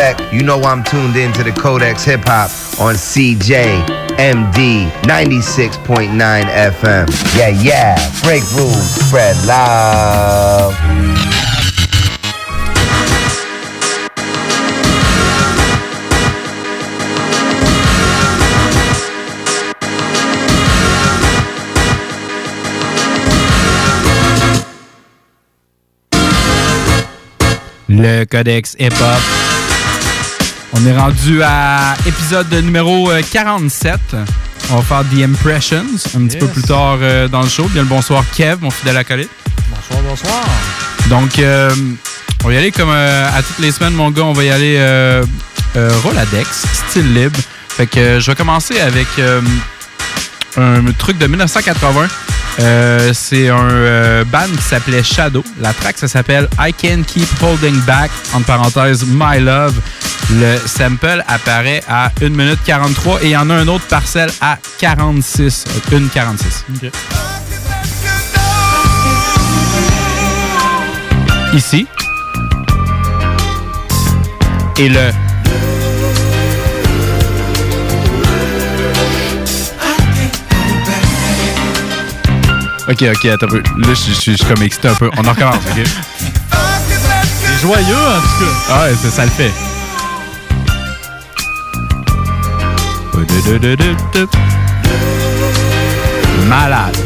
You know I'm tuned into the Codex Hip Hop on CJMD 96.9 FM. Yeah, yeah. Break rules, spread love. Le Codex Hip Hop. On est rendu à épisode numéro 47. Euh, On va faire The Impressions un petit peu plus tard euh, dans le show. Bien le bonsoir Kev, mon fidèle acolyte. Bonsoir, bonsoir. Donc, euh, on va y aller comme à toutes les semaines, mon gars. On va y aller Roladex, style libre. Fait que je vais commencer avec un truc de 1980. Euh, c'est un euh, band qui s'appelait Shadow. La track, ça s'appelle I Can Keep Holding Back, entre parenthèses, My Love. Le sample apparaît à 1 minute 43 et il y en a un autre parcelle à 46. 1 46. Ici. Et le Ok, ok, attends un peu. Là, je suis comme excité un peu. On en recommence, ok? C'est joyeux, en tout cas. Ah ouais, ça, ça le fait. Malade.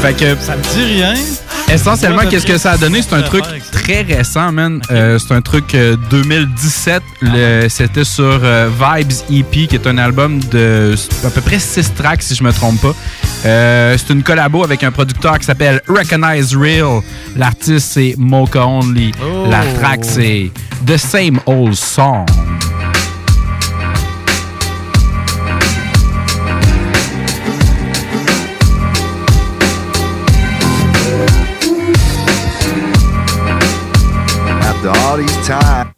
Fait que. Ça me dit rien. Essentiellement, qu'est-ce que ça a donné? C'est un truc très récent, man. Euh, c'est un truc 2017. Euh, c'était sur euh, Vibes EP, qui est un album de à peu près 6 tracks, si je me trompe pas. c'est une collabo avec un producteur qui s'appelle Recognize Real. L'artiste, c'est Mocha Only. La oh. track, c'est The Same Old Song. All these times.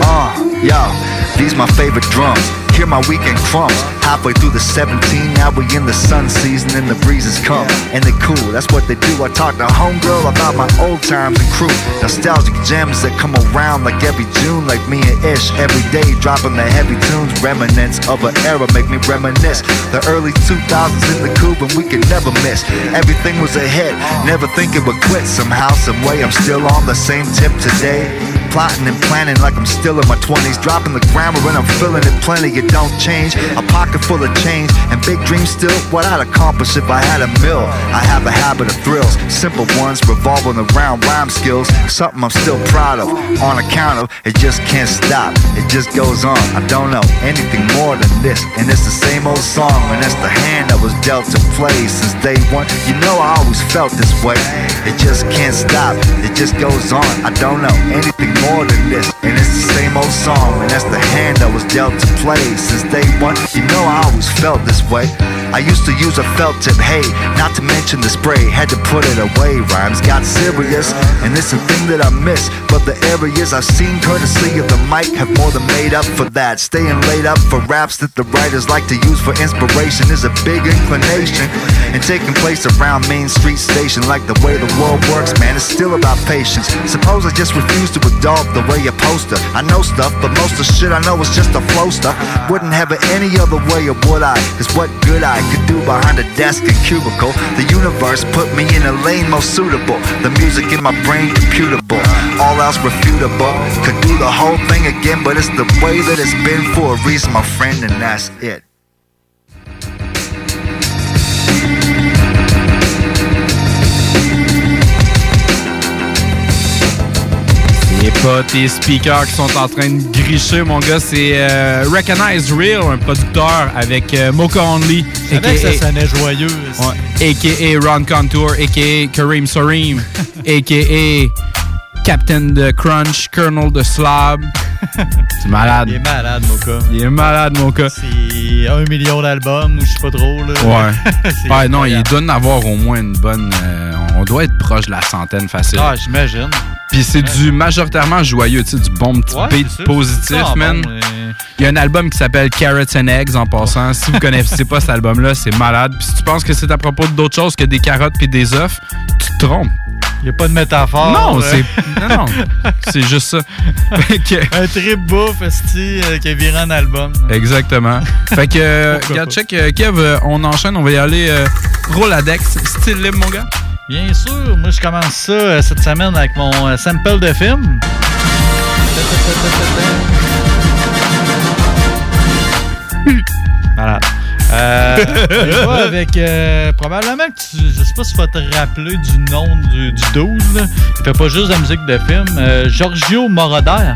Uh, yo, these my favorite drums. Hear my weekend crumbs. Halfway through the 17, now we in the sun season and the breezes come. And they cool, that's what they do. I talk to homegirl about my old times and crew. Nostalgic gems that come around like every June, like me and Ish. Every day dropping the heavy tunes, remnants of an era make me reminisce. The early 2000s in the coupe and we could never miss. Everything was ahead, never think it would quit. Somehow, some way, I'm still on the same tip today. Plotting and planning like I'm still in my 20s. Dropping the grammar and I'm feeling it plenty. It don't change. A pocket full of change and big dreams still. What I'd accomplish if I had a mill. I have a habit of thrills, simple ones revolving around rhyme skills. Something I'm still proud of. On account of it just can't stop. It just goes on. I don't know anything more than this. And it's the same old song. And that's the hand that was dealt to play since day one. You know I always felt this way. It just can't stop. It just goes on. I don't know anything more than this. And it's the same old song, and that's the hand that was dealt to play since day one. You know I always felt this way. I used to use a felt tip, hey, not to mention the spray. Had to put it away, rhymes got serious, and it's a thing that I miss. But the areas I've seen courtesy of the mic have more than made up for that. Staying laid up for raps that the writers like to use for inspiration is a big inclination. And taking place around Main Street Station, like the way the world works, man, it's still about patience. Suppose I just refuse to adopt the way you poster. I know stuff, but most of the shit I know is just a flow stuff. Wouldn't have it any other way, or would I? Cause what good I could do behind a desk and cubicle. The universe put me in a lane most suitable. The music in my brain computable. All else refutable. Could do the whole thing again, but it's the way that it's been for a reason, my friend, and that's it. Pas tes speakers qui sont en train de gricher, mon gars. C'est euh, Recognize Real, un producteur avec euh, Mocha Only. Avec ça sonnait joyeux. A.K.A. Ron Contour, A.K.A. Kareem Soreem, A.K.A. Captain de Crunch, Colonel de Slob. C'est malade. Il est malade, Mocha. Il est malade, Mocha. C'est un million d'albums, je sais pas trop. Là. Ouais. ouais non, il doit en avoir au moins une bonne. Euh, on doit être proche de la centaine facile. Ah, j'imagine. Puis c'est du majoritairement joyeux, tu sais, du bon petit beat positif, man. Il y a un album qui s'appelle Carrots and Eggs en passant. si vous connaissez pas cet album-là, c'est malade. Puis si tu penses que c'est à propos d'autre chose que des carottes puis des œufs, tu te trompes. Il n'y a pas de métaphore. Non, euh. c'est non, non, c'est juste ça. Fait que- Un trip bouffe, esti, euh, qui est viré en album. exactement. Fait que, euh, regarde, check, euh, Kev, euh, on enchaîne, on va y aller Roladex, style libre, mon gars? Bien sûr, moi je commence ça cette semaine avec mon sample de film. Voilà. Euh, va avec euh, probablement que tu, je sais pas si tu vas te rappeler du nom du, du 12. Là. Il fait pas juste de la musique de film. Euh, Giorgio Moroder.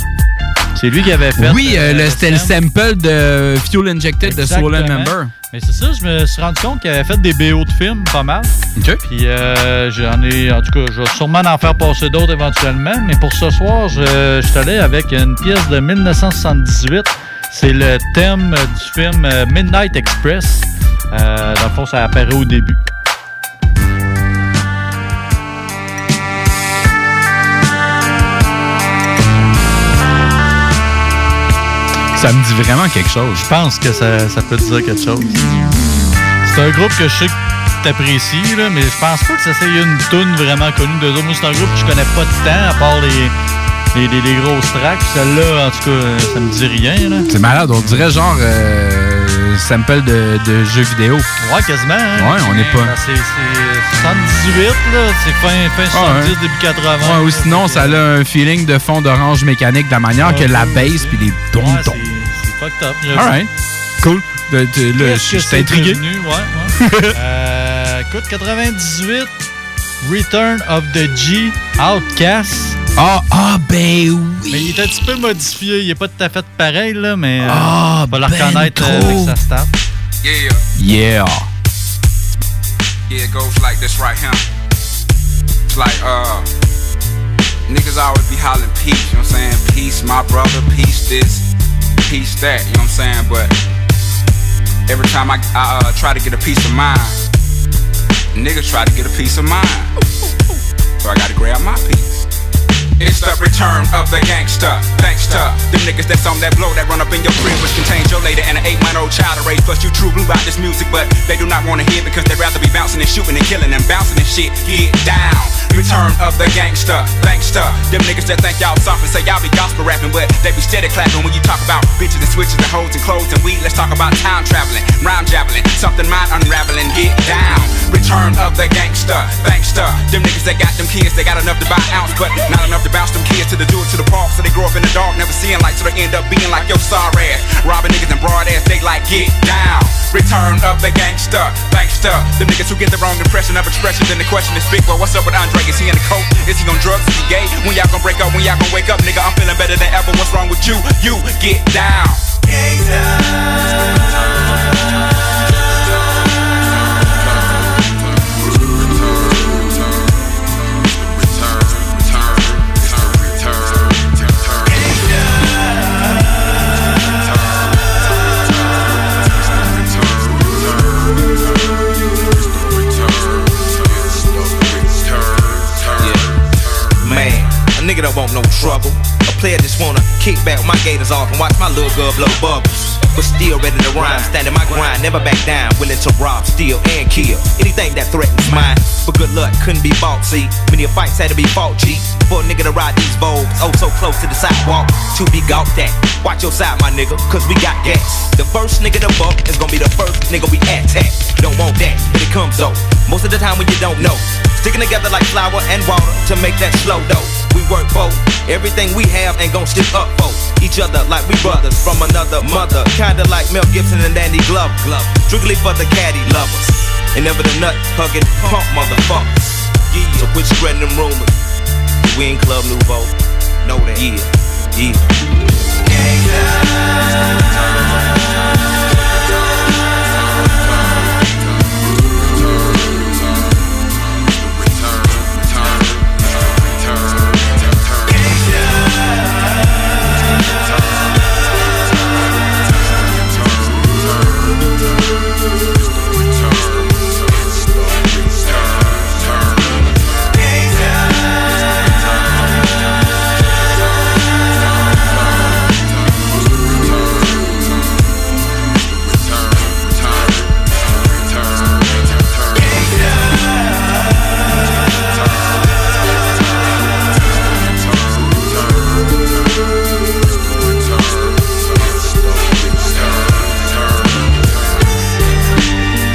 C'est lui qui avait fait. oui, euh, euh, le- c'était le sample de Fuel Injected de Swollen. Member. Mais c'est ça, je me suis rendu compte qu'il avait fait des BO de films pas mal. OK. Puis euh, j'en ai, en tout cas, je vais sûrement en faire passer d'autres éventuellement. Mais pour ce soir, je, je suis allé avec une pièce de 1978. C'est le thème du film euh, Midnight Express. Euh, dans le fond, ça apparaît au début. Ça me dit vraiment quelque chose. Je pense que ça, ça peut te dire quelque chose. C'est un groupe que je sais que t'apprécies, là, mais je pense pas que ça soit une tune vraiment connue autres. Moi, c'est un groupe que je connais pas de temps, à part les, les, les- les grosses tracks. Celle-là, en tout cas, ça me dit rien. Là. C'est malade, on dirait genre euh, sample de, de jeux vidéo. Ouais, quasiment. Hein, Ouais, on est pas- Ben, C'est c'est 78, là. C'est fin, fin 70, Ah, ouais. début 80. Ouais, ou sinon, ça a un feeling de fond d'orange mécanique de la manière Ouais, que la bass puis les Ouais, dom. c'est fucked up. Alright. Cool. Je suis intrigué. devenu? Ouais, ouais. euh, écoute, 98, Return of the G, Outcast. Ah, ah, ben Mais il oui. est un petit peu modifié. Il est pas tout à fait pareil, là, mais euh, Ah, on va le ben reconnaître euh, trop. avec sa stat. Yeah, Yeah. yeah, it goes like this right here. It's like, uh, niggas always be hollering peace, you know what I'm saying? Peace, my brother, peace this, peace that, you know what I'm saying? But every time I, I uh, try to get a piece of mind, niggas try to get a piece of mine. So I gotta grab my piece. It's the return of the gangster. Them niggas that's on that blow that run up in your crib, which contains your lady and an eight month old child to raise. Plus, you true blue about this music, but they do not wanna hear because they'd rather be bouncing and shooting and killing and bouncing and shit. Get down. Return of the gangster, gangster. Them niggas that think y'all soft and say y'all be gospel rapping, but they be steady clapping when you talk about bitches and switches and hoes and clothes and weed. Let's talk about time traveling, round javelin, something mind unraveling. Get down. Return of the gangster, gangster. Them niggas that got them kids, they got enough to buy ounce, but not enough to bounce them kids to the do it to the park. So they grow up in the dark, never seeing light, end up being like your sorry ass. Robbing niggas and broad ass, they like get down. Return of the gangster, gangster. The niggas who get the wrong impression of expression, then the question is big, well, what's up with Andre? Is he in the coke? Is he on drugs? Is he gay? When y'all gonna break up? When y'all gonna wake up? Nigga, I'm feeling better than ever. What's wrong with you? You get down. Man, nigga don't want no trouble. A player just wanna kick back my gators off and watch my little girl blow bubbles. But still ready to rhyme, standing my grind, never back down, willing to rob, steal, and kill anything that threatens mine. But good luck couldn't be bought, see. Many fights had to be fought, G. For a nigga to ride these Vogues, oh so close to the sidewalk, to be gawked at. Watch your side, my nigga, cause we got gas. The first nigga to buck is gonna be the first nigga we attack. Don't want that, but it comes though. Most of the time when you don't know. Sticking together like flour and water to make that slow dough. We work both. Everything we have ain't gon' stick up for each other like we brothers from another mother. Kinda like Mel Gibson and Danny Glover. Glove. Strictly for the caddy lovers. And never the nut hugging punk motherfuckers. Yeah, so quit spreading them rumors. We in Club Nouveau. Know that. Yeah, yeah. Return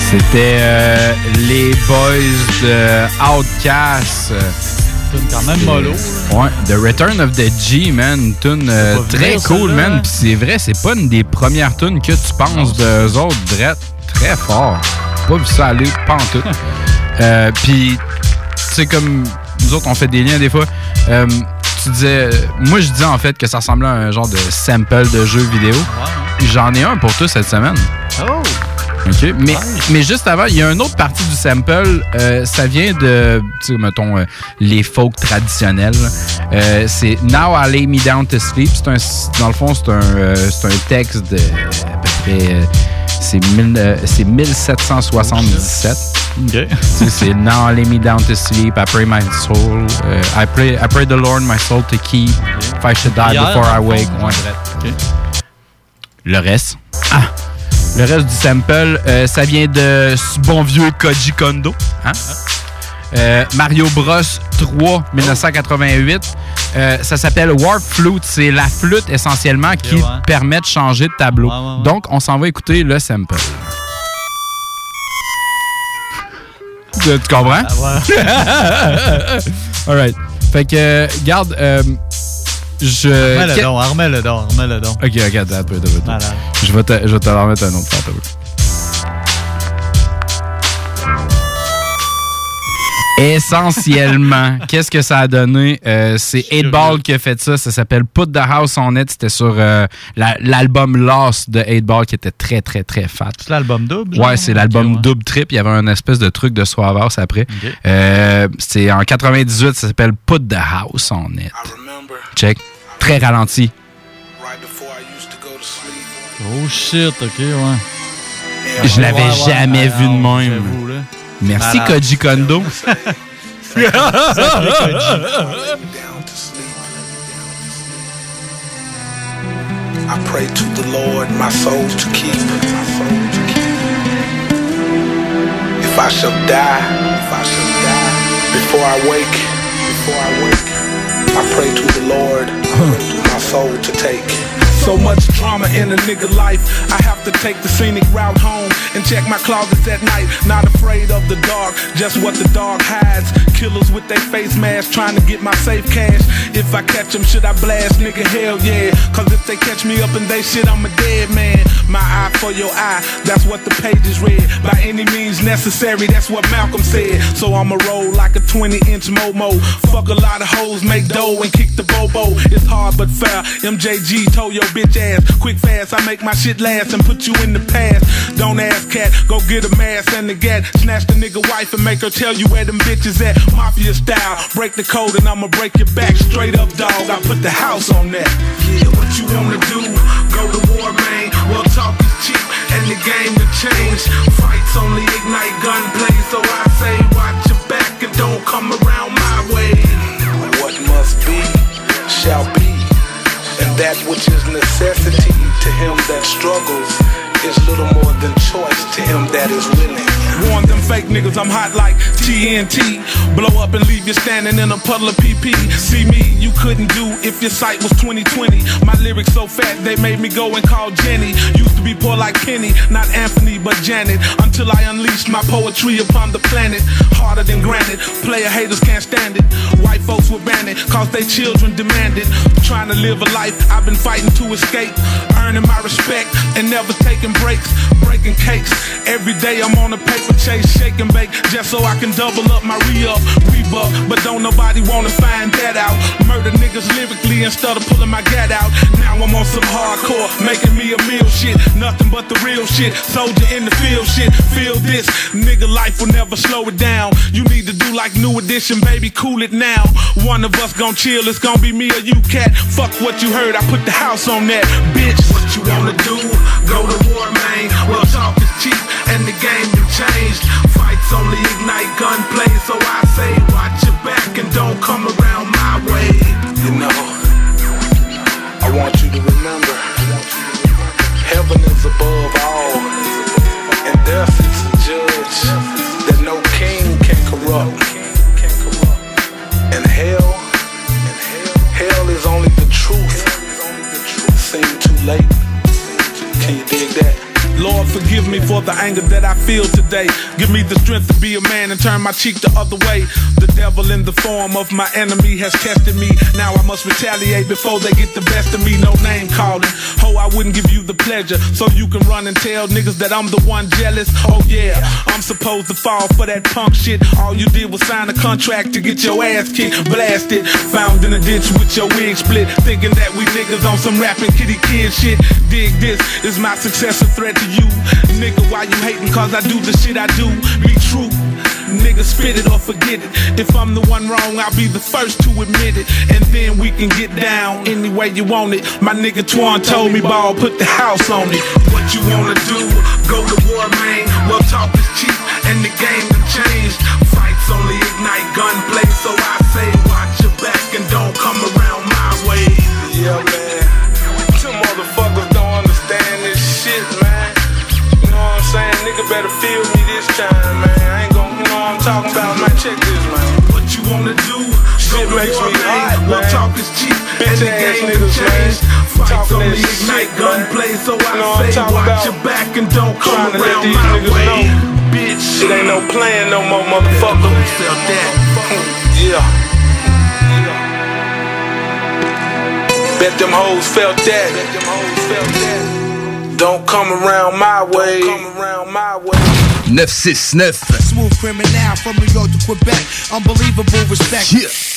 C'était euh, les boys de Outcast. Tune quand même mollo. Ouais, The Return of the G, man. Une tune euh, très cool, man. hein? Puis c'est vrai, c'est pas une des premières tunes que tu penses d'eux autres, Drette. Très fort. Pas vu ça aller, pas en tout. Euh, Puis, tu sais, comme nous autres, on fait des liens des fois. euh, tu disais, moi je disais en fait que ça ressemblait à un genre de sample de jeu vidéo. J'en ai un pour toi cette semaine. Oh! OK. Mais, mais juste avant, il y a une autre partie du sample. euh, ça vient de, tu sais, mettons, euh, les folk traditionnels. Euh, c'est Now I Lay Me Down to Sleep. C'est un, dans le fond, c'est un, c'est un texte de à peu près. c'est, mille- euh, c'est 1777. OK. Tu sais, c'est Now I lay me down to sleep. I pray my soul. I pray, I pray the Lord my soul to keep. If I should die Hier, before I wake. Le reste. Ah! Le reste du sample, euh, ça vient de ce bon vieux Koji Kondo. Hein? Euh, Mario Bros 3 1988. Euh, ça s'appelle Warp Flute. C'est la flûte essentiellement qui ouais. permet de changer de tableau. Ouais, ouais, ouais. Donc, on s'en va écouter le sample. Tu comprends? Ah, ouais. Alright. Fait que, garde, je. Remets le que- don, remets le don, remets le don. Ok, ok, attends un peu, attends un peu. Je vais te, je vais te remettre un autre temps. Essentiellement, qu'est-ce que ça a donné? Euh, c'est 8 Ball qui a fait ça. Ça s'appelle Put the House on It. C'était sur euh, la- l'album Lost de 8 Ball qui était très, très, très fat. C'est l'album double? genre? Ouais, c'est l'album Ok, ouais. Double Trip. Il y avait un espèce de truc de Suavas après. Euh, c'est en 98, ça s'appelle Put the House on It. I remember Check. Très ralenti. right before I used to go to sleep. Oh shit, ok, ouais. Je l'avais jamais ah, vu de non, même. j'avoue, là. Merci Malade. Koji Kondo. I pray to the Lord my soul to keep. My soul to keep. If I shall die, if I shall die, before I wake, before I wake, I pray to the Lord my soul to take. So much drama in a nigga life. I have to take the scenic route home and check my closets at night. Not afraid of the dark, just what the dog hides. Killers with their face masks trying to get my safe cash. If I catch them, should I blast? Nigga, hell yeah. Cause if they catch me up in they shit, I'm a dead man. My eye for your eye, that's what the pages read. By any means necessary, that's what Malcolm said. So I'ma roll like a 20 inch Momo. Fuck a lot of hoes, make dough and kick the bobo. It's hard but fair. MJG told your bitch ass, quick fast, I make my shit last and put you in the past. Don't ask cat, go get a mask and a gat. Snatch the nigga wife and make her tell you where them bitches at. Mafia style, break the code and I'ma break your back. Straight up, dog, I put the house on that. Yeah, what you wanna do? Go to war, man. Well, talk is cheap and the game to change. Fights only ignite gunplay, so I say watch your back and don't come around my way. What must be shall be, and that which is necessity to him that struggles is little more than choice to him that is willing. Warn them fake niggas, I'm hot like TNT. Blow up and leave you standing in a puddle of PP. See me, you couldn't do if your sight was 2020. My lyrics so fat they made me go and call Jenny. Used to be poor like Kenny, not Anthony but Janet. Until I unleashed my poetry upon the planet. Harder than granite, player haters can't stand it. White folks were banned cause they children demanded. Trying to live a life I've been fighting to escape. Earning my respect and never taking breaks. Breaking cakes. Every day I'm on a paper chase, shake and bake, just so I can double up my re-up, rebuff. But don't nobody wanna find that out. Murder niggas lyrically instead of pulling my gat out. Now I'm on some hardcore, making me a meal shit. Nothing but the real shit. Soldier in the field shit. Feel this, nigga life will never slow it down. You need to do like new edition, baby, cool it now. One of us gon' chill, it's gon' be me or you, cat. Fuck what you heard, I put the house on that, bitch. What you wanna do? Go to and turn my cheek the other way. The devil in the form of my enemy has tested me. Now I must retaliate before they get the best of me. No name calling. Ho, I wouldn't give you the pleasure. So you can run and tell niggas that I'm the one jealous. Oh yeah, I'm supposed to fall for that punk shit. All you did was sign a contract to get your ass kicked, blasted. Found in a ditch with your wig split. Thinking that we niggas on some rapping kitty kid shit. Dig this, is my success a threat to you? Nigga, why you hating? Cause I do the shit I do. Be true. Nigga, spit it or forget it. If I'm the one wrong, I'll be the first to admit it. And then we can get down any way you want it. My nigga Twan told me, ball, put the house on it. What you wanna do? Go to war, man. Well, talk is cheap and the game has changed. Fights only ignite gunplay, so I say, watch your back and don't come around my way. Yeah, man. Some motherfuckers don't understand this shit, man. You know what I'm saying? Nigga better feel me this time, man. Talking about, man. Check this, man. What you wanna do? Shit makes me hot, man. Well, talk is cheap and the game has changed. Fights only ignite gunplay, so I say, watch your back and don't come around my way. Bitch, it ain't no playing no more, motherfucker. Felt that. Yeah. Bet them hoes felt that. Don't come around my way. Come around my way. 969. Smooth criminal from New York to Quebec. Unbelievable respect. Yeah.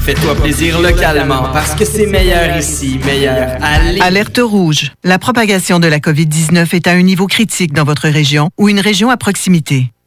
Fais-toi plaisir localement parce que c'est meilleur ici, meilleur Lévis. Alerte rouge. La propagation de la COVID-19 est à un niveau critique dans votre région ou une région à proximité.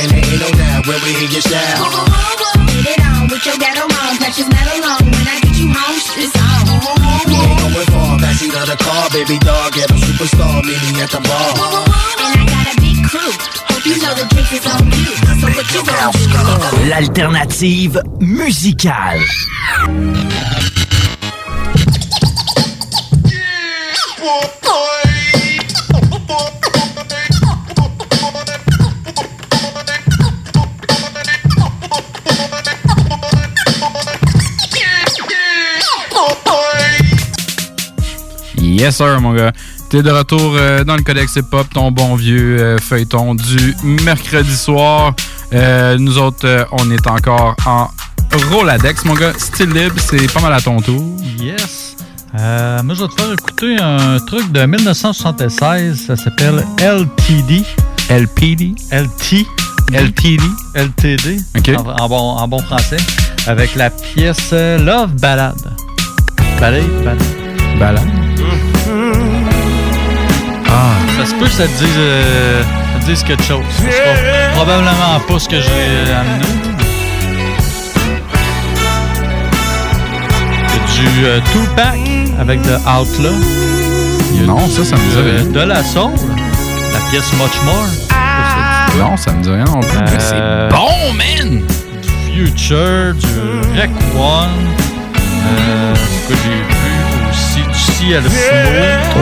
And there ain't no doubt where we hear your shout. Get it on with your ghetto mom, precious metal on. When I get you home, it's on. We ain't going far, backseat of the car, baby dog, get a superstar, meet me at the bar. And I got a big crew. Hope you know the drinks is on you. So what you gonna do? L'alternative musicale. Yes, sir, mon gars. T'es de retour euh, dans le Codex Hip Hop, ton bon vieux euh, feuilleton du mercredi soir. Euh, nous autres, on est encore en Roladex, mon gars. Style libre, c'est pas mal à ton tour. Yes. Moi, je vais te faire écouter un truc de 1976. Ça s'appelle LTD. LPD? LT. LTD? LTD. OK. En, en bon, en bon français. Avec la pièce Love Ballad. Ballad? Ballad. Ballad. Ah. Ça se peut que ça te dise, euh, ça te dise quelque chose. Probablement pas ce que j'ai euh, amené. C'est du euh, Tupac avec The Outlaw. Il y a Non, du, ça, ça me dit euh, rien. De la soul. La pièce Much More. Non, ça me dit rien non plus. mais Euh, c'est bon, man! Du Future, du Rec One. Euh, j'ai vu aussi, du Smooth. Oh.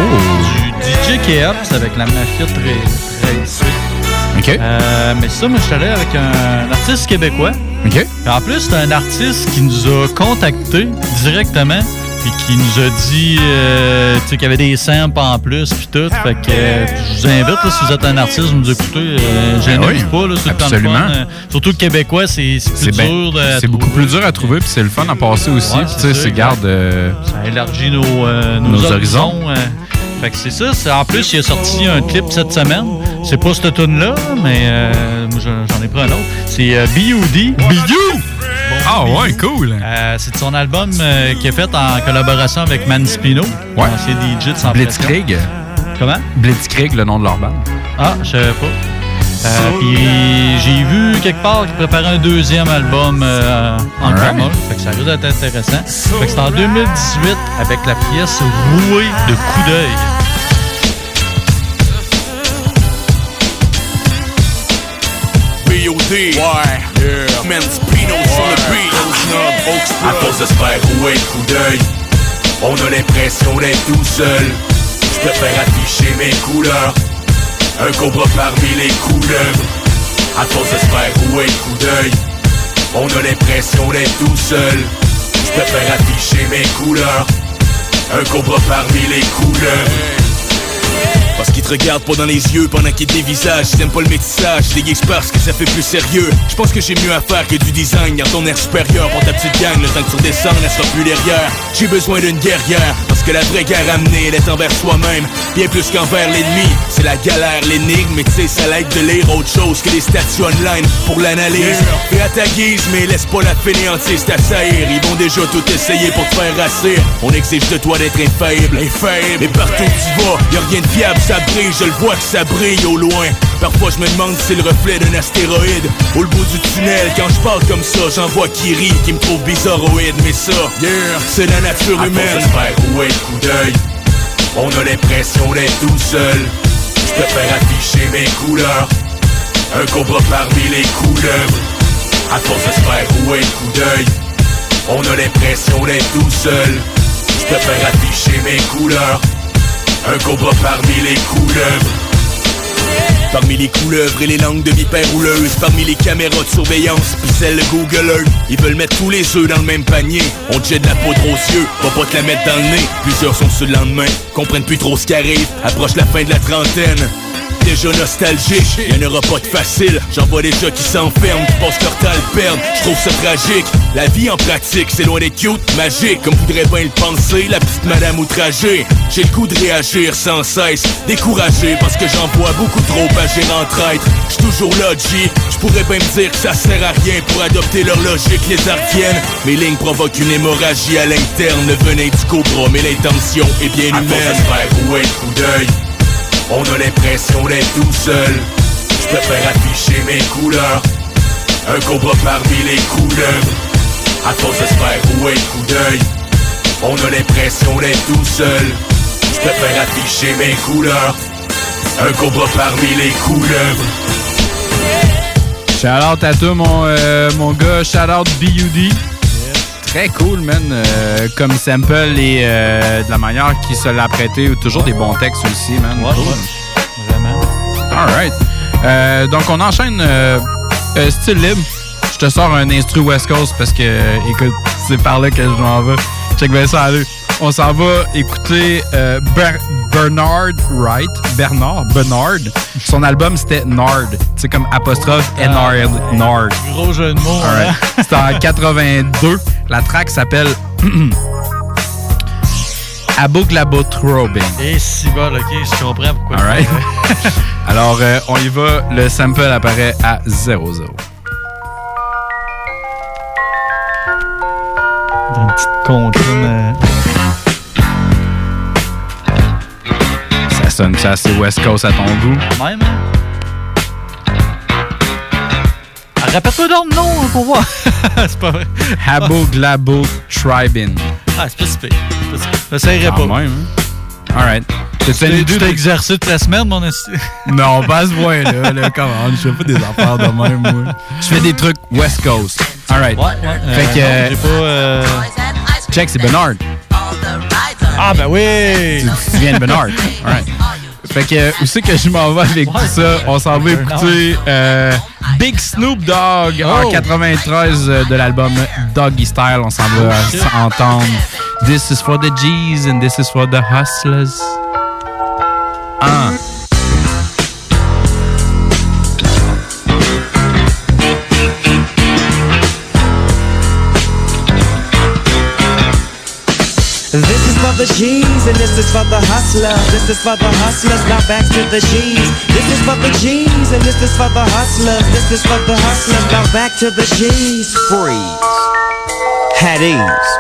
Du DJ Keops avec la mafia très, très Euh, mais ça, moi, je suis allé avec un, artiste québécois. OK. Puis en plus, c'est un artiste qui nous a contactés directement puis qui nous a dit euh, qu'il y avait des samples en plus puis tout. Fait que euh, je vous invite, là, si vous êtes un artiste, vous nous écoutez, euh, Ben oui, pas, là, c'est le absolument. fun. Surtout le québécois, c'est plus bien- dur C'est beaucoup plus dur à trouver, puis c'est le fun à passer aussi. Ouais, c'est garde. Ça élargit nos, nos, Nos horizons. horizons. Fait que c'est ça. En plus, il a sorti un clip cette semaine. C'est pas cette tune là mais euh, j'en ai pris un autre. C'est euh, B.U.D. B.U. Ah ouais, cool. Euh, c'est son album euh, qu'il a fait en collaboration avec Man Spino. Ouais. C'est DJ de Blitzkrieg. Comment? Blitzkrieg, le nom de leur bande. Ah, je savais pas. Euh, Puis j'ai vu quelque part qu'il préparait un deuxième album euh, en commun. Fait que ça risque d'être intéressant. Fait que c'est en 2018 avec la pièce Rouée de coup d'œil. B.O.D. Ouais, yeah. Man, Spino sur le beat. À force de se faire rouer de coup d'œil, on a l'impression d'être tout seul. Je préfère afficher mes couleurs. Un cobra parmi les couleuvres. À se faire rouer de coup d'œil, on a l'impression d'être tout seul. Je préfère afficher mes couleurs. Un cobra parmi les couleuvres. Parce qu'ils te regardent pas dans les yeux pendant qu'ils dévisagent T'aimes pas le métissage, déguise parce que ça fait plus sérieux Je pense que j'ai mieux à faire que du design Dans ton air supérieur pour ta petite gang Le temps que tu redescendes, elle sera plus derrière J'ai besoin d'une guerrière que la vraie guerre amenée, elle est envers soi-même Bien plus qu'envers l'ennemi. C'est la galère, l'énigme Mais tu sais, ça l'aide de lire autre chose que les statuts online Pour l'analyse. Fais à ta guise, mais laisse pas la fainéantise t'assaillir Ils vont déjà tout essayer pour te faire rasser On exige de toi d'être infaillible, infaillible Et partout où tu vas, y a rien de fiable, ça brille. Je le vois que ça brille au loin Parfois je me demande si c'est le reflet d'un astéroïde. Au bout du tunnel, quand je parle comme ça J'en vois qui rit, qui me trouve bizarroïde. Mais ça, yeah, c'est la nature humaine. se faire rouer de coup d'œil On a l'impression d'être tout seul. Je préfère afficher mes couleurs Un cobra parmi les couleuvres À force de se faire rouer de coup d'œil On a l'impression d'être tout seul. Je préfère afficher mes couleurs Un cobra parmi les couleuvres Parmi les couleuvres et les langues de vipères rouleuses Parmi les caméras de surveillance puis celles Google Earth Ils veulent mettre tous les œufs dans le même panier. On te jette la poudre aux yeux, va pas te la mettre dans le nez. Plusieurs sont sur le lendemain, comprennent plus trop ce qui arrive Approche la fin de la trentaine Déjà nostalgique, y'en aura pas de facile. J'en vois déjà qui s'enferment, qui passent leur temps le perdre. Je trouve ça tragique, la vie en pratique C'est loin d'être cute, magique. Comme voudrait bien le penser, la petite madame outragée. J'ai le goût de réagir sans cesse. Découragé parce que j'en vois beaucoup trop agir en traître. J'suis toujours là, G. Je pourrais bien me dire que ça sert à rien Pour adopter leur logique, les artiennes. Mes lignes provoquent une hémorragie à l'interne. Le venin du cobra, mais l'intention est bien humaine. À on a l'impression d'être tout seul. Je préfère afficher mes couleurs. Un cobra parmi les couleuvres À force de se faire coup d'œil. On a l'impression d'être tout seul. Je préfère afficher mes couleurs. Un cobra parmi les couleuvres Shout out à toi, mon, euh, mon gars. Shout out BUD. Très cool, man. Euh, comme sample et euh, de la manière qu'il se l'a prêté. Toujours des bons textes aussi, man. Ouais, Cool. ouais. Vraiment. Alright. Euh, donc, on enchaîne euh, euh, style libre. Je te sors un instru West Coast parce que, écoute, c'est par là que je m'en vais. Check bien ça, allez. On s'en va écouter euh, Ber- Bernard Wright. Bernard, Bernard. Son album, c'était Nard. C'est comme apostrophe N-R-D. Nard. Gros jeu de mots. Alright. hein? C'était en 82. La track s'appelle Aboglabothrobing. Et si bon, ok, je comprends pourquoi. Alright. Alors, euh, on y va. Le sample apparaît à 0-0. Dans une petite comptine. Ça sonne ça assez West Coast à ton goût. Même, hein? Ah, Répète-toi donc le nom hein, pour voir. c'est pas vrai. Aboglabothrobing. Ah, c'est pas si pire. C'est pas si pire. J'essayerai pas. même, hein? Alright. Tu t'es tu t'es exercé toute la semaine, mon esti? Non, pas à ce point-là. Là, comment? Je fais pas des affaires de même, moi. Je fais des trucs West Coast. Alright. Ouais, ouais. Fait que. Euh, non, j'ai pas. euh, Check, c'est Bernard. Ah, ben oui! Tu, tu viens de Bernard. Fait que où c'est que je m'en vais avec tout ça? On s'en va écouter euh, Big Snoop Dogg en Oh. 93 euh, de l'album Doggy Style. On s'en va Oh, entendre This is for the G's and this is for the hustlers. Ah. This the G's and this is for the hustlers. This is for the hustlers. Now back to the G's. This is for the G's and this is for the hustlers. This is for the hustlers. Now back to the G's. Freeze. Had ease.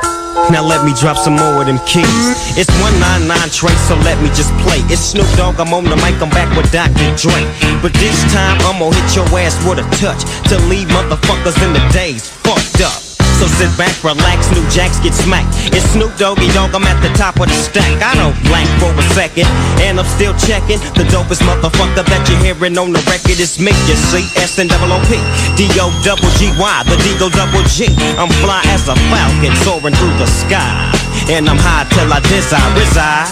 Now let me drop some more of them keys. It's 199 trace, so let me just play. It's Snoop Dogg, I'm on the mic, I'm back with Dr. Dre. But this time I'm gonna hit your ass with a touch to leave motherfuckers in the days fucked up. So sit back, relax, new jacks get smacked. It's Snoop Doggy Dogg, I'm at the top of the stack. I don't blank for a second, and I'm still checking. The dopest motherfucker that you're hearing on the record is me. You see, S and double O P, D O double G Y, the D go double G. I'm fly as a falcon soaring through the sky, and I'm high till I desire reside.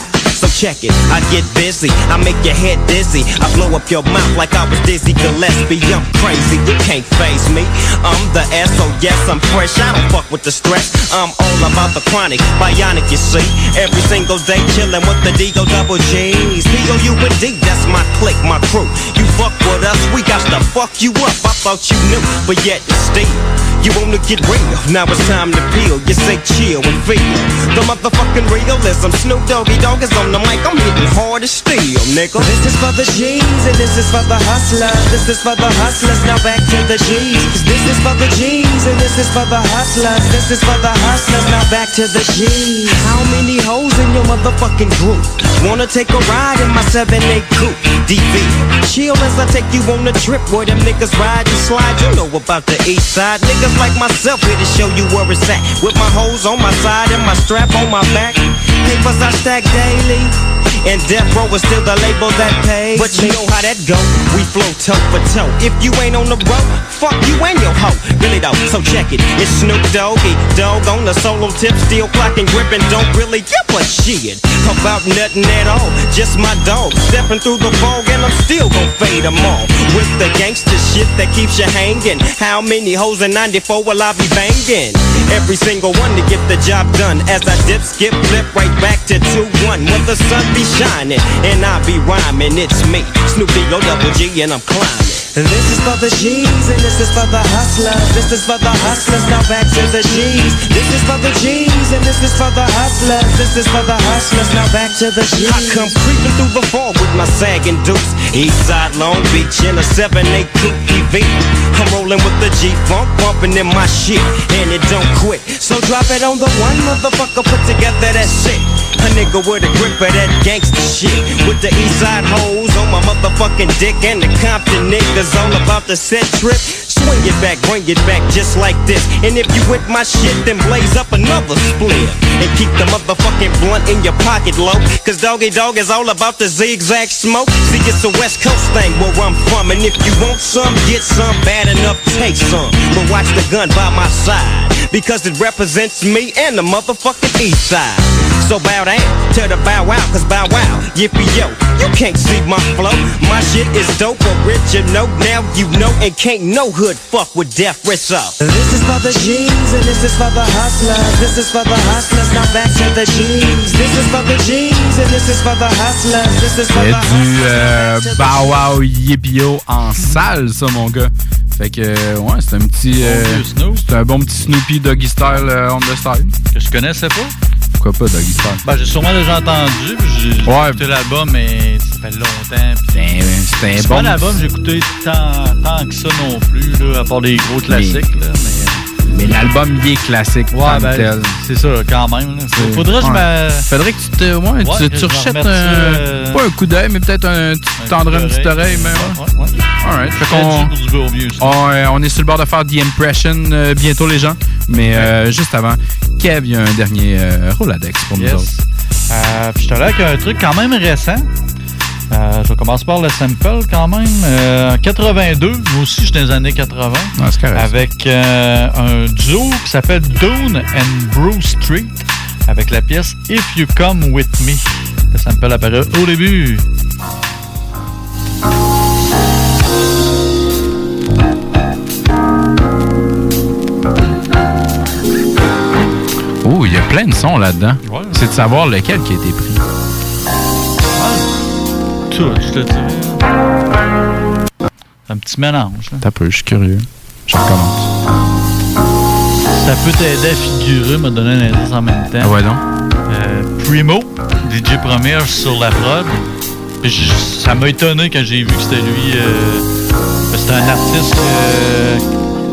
Check it, I get busy, I make your head dizzy. I blow up your mouth like I was Dizzy Gillespie. I'm crazy, you can't phase me. I'm the S, so yes, I'm fresh. I don't fuck with the stress. I'm all about the chronic, bionic, you see. Every single day chillin' with the D-O double G's. P-O-U-N-D, that's my clique, my crew. You fuck with us, we got to fuck you up. I thought you knew, but yet and still. You wanna get real, now it's time to peel. You say chill and feel the motherfucking realism. Snoop Doggy Dogg is on the mic, I'm hitting hard as steel, nigga. This is for the G's and this is for the hustlers. This is for the hustlers. Now back to the G's. This is for the G's and this is for the hustlers. This is for the hustlers. Now back to the G's. How many hoes in your motherfucking group wanna take a ride in my 7-8 coupe? DV, chill as I take you on a trip where them niggas ride and slide. You know about the east side. Niggas like myself here to show you where it's at. With my hoes on my side and my strap on my back. Papers I stack daily. And death row is still the label that pays. But you know how that go. We flow toe for toe. If you ain't on the road, fuck you and your hoe. Really though, so check it. It's Snoop Doggy, dog on the solo tip, still clocking, gripping. Don't really give a shit about nothing at all. Just my dog stepping through the fog, and I'm still gon' fade them all with the gangster shit that keeps you hanging. How many hoes in '94 will I be banging? Every single one to get the job done. As I dip, skip, flip right back to 2-1 when the sun be shining and I be rhyming. It's me, Snoopy, O double G, and I'm climbing. This is for the G's and this is for the hustlers. This is for the hustlers. Now back to the G's. This is for the G's and this is for the hustlers. This is for the hustlers. Now back to the G's. I come creeping through the fall with my sagging dukes. Eastside Long Beach in a 7-8 coupe EV. I'm rolling with the G-Funk, bumping in my shit, and it don't quit. So drop it on the one motherfucker, put together that shit. A nigga with a grip of that gangster shit. With the Eastside hoes on my motherfucking dick, and the Compton niggas all about the set trip. Swing it back, bring it back just like this. And if you with my shit, then blaze up another split. And keep the motherfucking blunt in your pocket low. Cause Doggy Dog is all about the zigzag smoke. See, it's a West Coast thing where I'm from. And if you want some, get some. Bad enough, take some. But watch the gun by my side. Because it represents me and the motherfucking east side. So bow down to the bow wow, cause bow wow, yippee yo, you can't see my flow. My shit is dope, original, now you know, and can't no hood fuck with death wrist up. This is for the G's and this is for the hustlers. This is for the hustlers. Now back to the G's. This is for the G's and this is for the hustlers. This is for C'est the du euh, Bow Wow Yippio en salle, ça, mon gars. Fait que, euh, ouais, c'est un petit. euh, c'est un bon petit Snoopy Doggy Style euh, on the style. Que je connaissais pas. Pourquoi pas Doggy Style? Ben, j'ai sûrement déjà entendu. J'ai Ouais. écouté l'album, mais ça fait longtemps. puis C'est un bon pas l'album, j'ai écouté tant, tant que ça non plus, là, à part des gros classiques. Là, mais... Mais l'album, il est classique. Ouais, ben, c'est ça, quand même. Faudrait que je ouais. me. Faudrait que tu te. Ouais, tu, un. euh, Pas un coup d'œil, mais peut-être un. Tu tendrais une petite oreille, mais. Alright. On, euh, on est sur le bord de faire The Impression euh, bientôt, les gens. Mais euh, juste avant, Kev, il y a un dernier euh, Roladex pour nous autres. Euh, puis je te là avec un truc quand même récent. Euh, je vais commencer par le sample quand même. Euh, en 82, moi aussi j'étais dans les années 80. Ah, c'est correct. Avec euh, un duo qui s'appelle Dune and Bruce Street. Avec la pièce If You Come With Me. Le sample apparaît au début. Plein de sons là-dedans. C'est de savoir lequel qui a été pris. Tout, je te dirais. Un petit mélange. là. T'as peu, je suis curieux. Je recommence. Ça peut t'aider à figurer, me donner un indice en même temps. Ah ouais, donc. Euh, Primo, DJ Premier sur la prod. Je- ça m'a étonné quand j'ai vu que c'était lui. euh, c'est un artiste euh,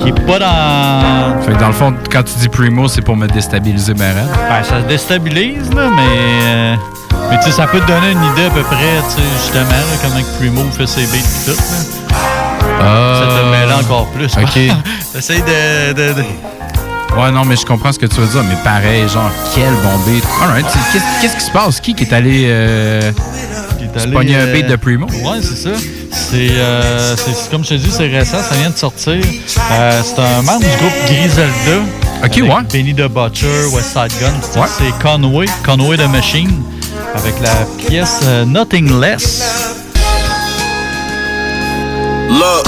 qui est pas dans. Fait que dans le fond, quand tu dis Primo, c'est pour me déstabiliser ben raide. Ben, ça se déstabilise, là, mais. euh, mais tu sais, ça peut te donner une idée à peu près, tu sais, justement, là, comment que Primo fait ses beats et tout. Là. Ça te mêle encore plus. OK. T'essayes de, de- de- Ouais, non, mais je comprends ce que tu veux dire, mais pareil, genre, quel bon beat. Alright, qu'est-ce qui se passe? Qui qui est allé, euh, allé, pogner un euh, beat de Primo? Ouais, c'est ça. C'est, euh, c'est- comme je te dis, c'est récent, ça vient de sortir. Euh, c'est un membre du groupe Griselda. Ok, avec ouais. Benny the Butcher, West Side Gun. C'est- Ouais. C'est Conway, Conway the Machine, avec la pièce euh, Nothing Less. Look,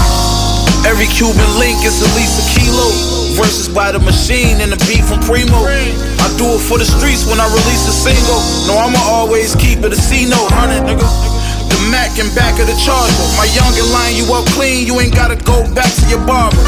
every Cuban link is at least a kilo. Versus by the machine and the beat from Primo. I do it for the streets when I release a single. No, I'ma always keep it a C note, hundred nigga. The Mac and back of the charger. My youngin' line you up clean, you ain't gotta go back to your barber.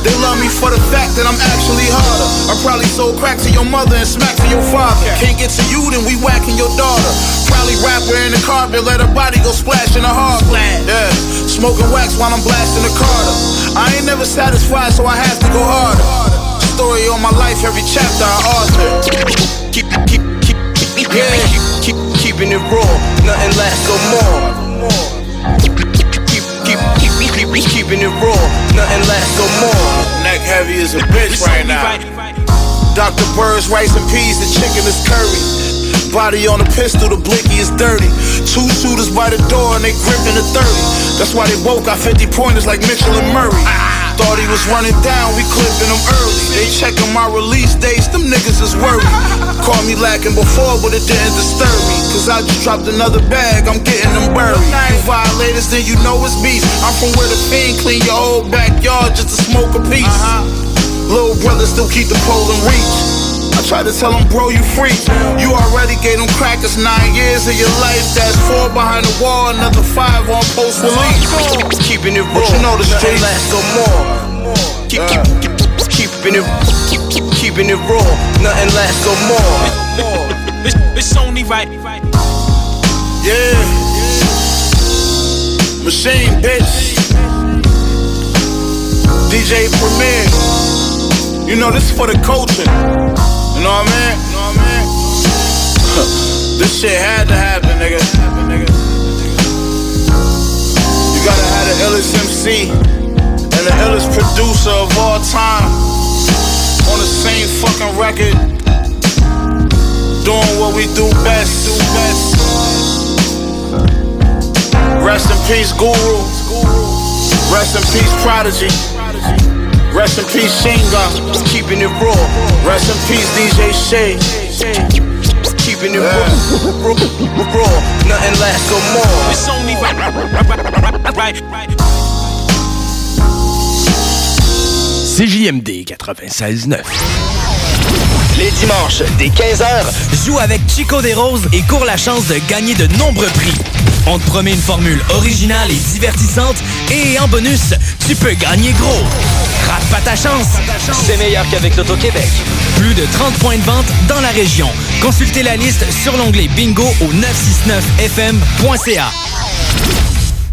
They love me for the fact that I'm actually harder. I probably sold crack to your mother and smack to your father. Can't get to you, then we whacking your daughter. Probably rapper in the carpet, let her body go splash in the harbor. Yeah, smoking wax while I'm blasting the Carter. I ain't never satisfied, so I have to go harder. Story on my life, every chapter I author. Keep, keep, keep, keep, yeah. keep, keep, keeping it raw, nothing lasts no more. Keep, keep, keep, keep, keep, keeping it raw, nothing lasts no more. Neck heavy as a bitch right now. Dr. Bird's rice and peas, the chicken is curry. Body on a pistol, the blicky is dirty. Two shooters by the door and they gripping the 30. That's why they woke got 50 pointers like Mitchell and Murray. Thought he was running down, we clipping him early. They checking my release dates, them niggas is worried. Called me lacking before, but it didn't disturb me. Cause I just dropped another bag, I'm getting them buried. You violators, then you know it's beef. I'm from where the fiend clean your whole backyard just to smoke a piece. Uh-huh. Little brother still keep the pole in reach. I tried to tell him, bro, you free. You already gave them crackers nine years of your life. That's four behind the wall, another five on post release. Keeping it But raw, you know the nothing streets. lasts no more. Keep, keep, keep, keeping it, keep, keep, keeping it raw, nothing lasts no more. It's, it's only right. Yeah. Machine, bitch. DJ Premier. You know, this is for the culture. You know what I mean? You know what I mean? this shit had to happen, nigga. You gotta have the illest MC and the illest producer of all time on the same fucking record doing what we do best. Do best. Rest in peace, Guru. Rest in peace, Prodigy. Rest in peace, Shinga. Keeping it raw. Rest in peace, DJ Shay. Keeping it raw, raw, raw, nothing lasts no more. It's only right, right, right. CJMD 96.9. Les dimanches, dès 15h, Joue avec Chico des Roses et cours la chance de gagner de nombreux prix. On te promet une formule originale et divertissante et en bonus, tu peux gagner gros. Pas ta chance. c'est meilleur qu'avec l'Auto-Québec. Plus de 30 points de vente dans la région. Consultez la liste sur l'onglet bingo au 969fm.ca.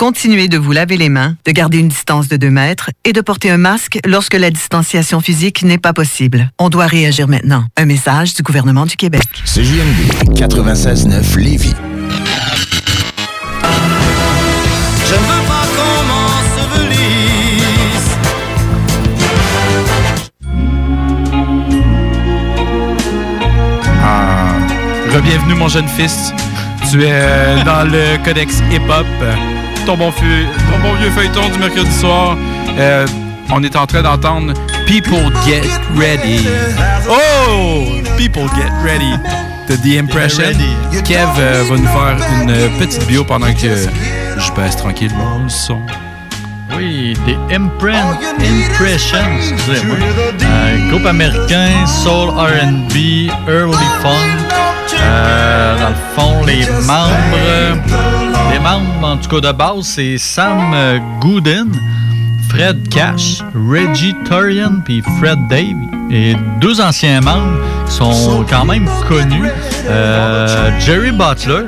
Continuez de vous laver les mains, de garder une distance de 2 mètres et de porter un masque lorsque la distanciation physique n'est pas possible. On doit réagir maintenant. Un message du gouvernement du Québec. CJMD 96.9 Lévis. Je ne veux pas qu'on m'ensevelisse. Ah. Rebienvenue, mon jeune fils. Tu es euh, dans le codex hip-hop. Ton bon, vieux, ton bon vieux feuilleton du mercredi soir. Euh, on est en train d'entendre People Get Ready. Oh! People Get Ready. De The Impression. Kev euh, va nous faire une euh, petite bio pendant que je baisse tranquillement le son. Oui, des Imprint, Impressions, excusez-moi. Un groupe américain, Soul RB, Early Funk. Euh, dans le fond, les membres, les membres en tout cas de base, c'est Sam Gooden, Fred Cash, Reggie Turian puis Fred Dave. Et deux anciens membres qui sont quand même connus. Euh, Jerry Butler,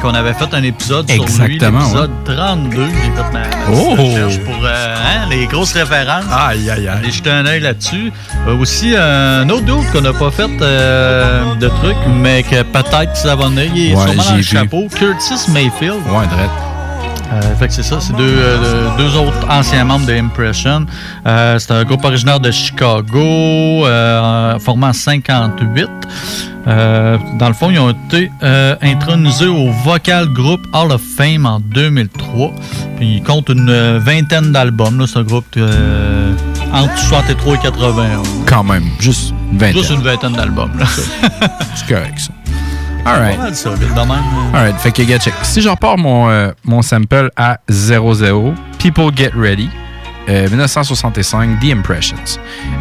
qu'on avait fait un épisode sur lui, l'épisode 32. J'ai fait ma, Oh! recherche pour euh, hein, les grosses références. Aïe, aïe, aïe. J'ai jeté un œil là-dessus. Euh, aussi, un autre doute qu'on n'a pas fait euh, de trucs, mais que peut-être que ça va venir. Il est Ouais, sûrement dans j'ai le vu. chapeau. Curtis Mayfield. Ouais, drette. Euh, fait que c'est ça, c'est deux, euh, deux autres anciens membres de Impression. Euh, c'est un groupe originaire de Chicago, en 58. Euh, dans le fond, ils ont été intronisés au Vocal Group Hall of Fame en 2003. Puis ils comptent une vingtaine d'albums. là. C'est un groupe entre 63 et 80. Quand même, juste une vingtaine. Juste une vingtaine d'albums. C'est correct, ça. All right. Pas mal ça, vite de même. euh. Alright, fait que gars, check. Si je repars mon, euh, mon sample à 00, People Get Ready, euh, 1965, The Impressions.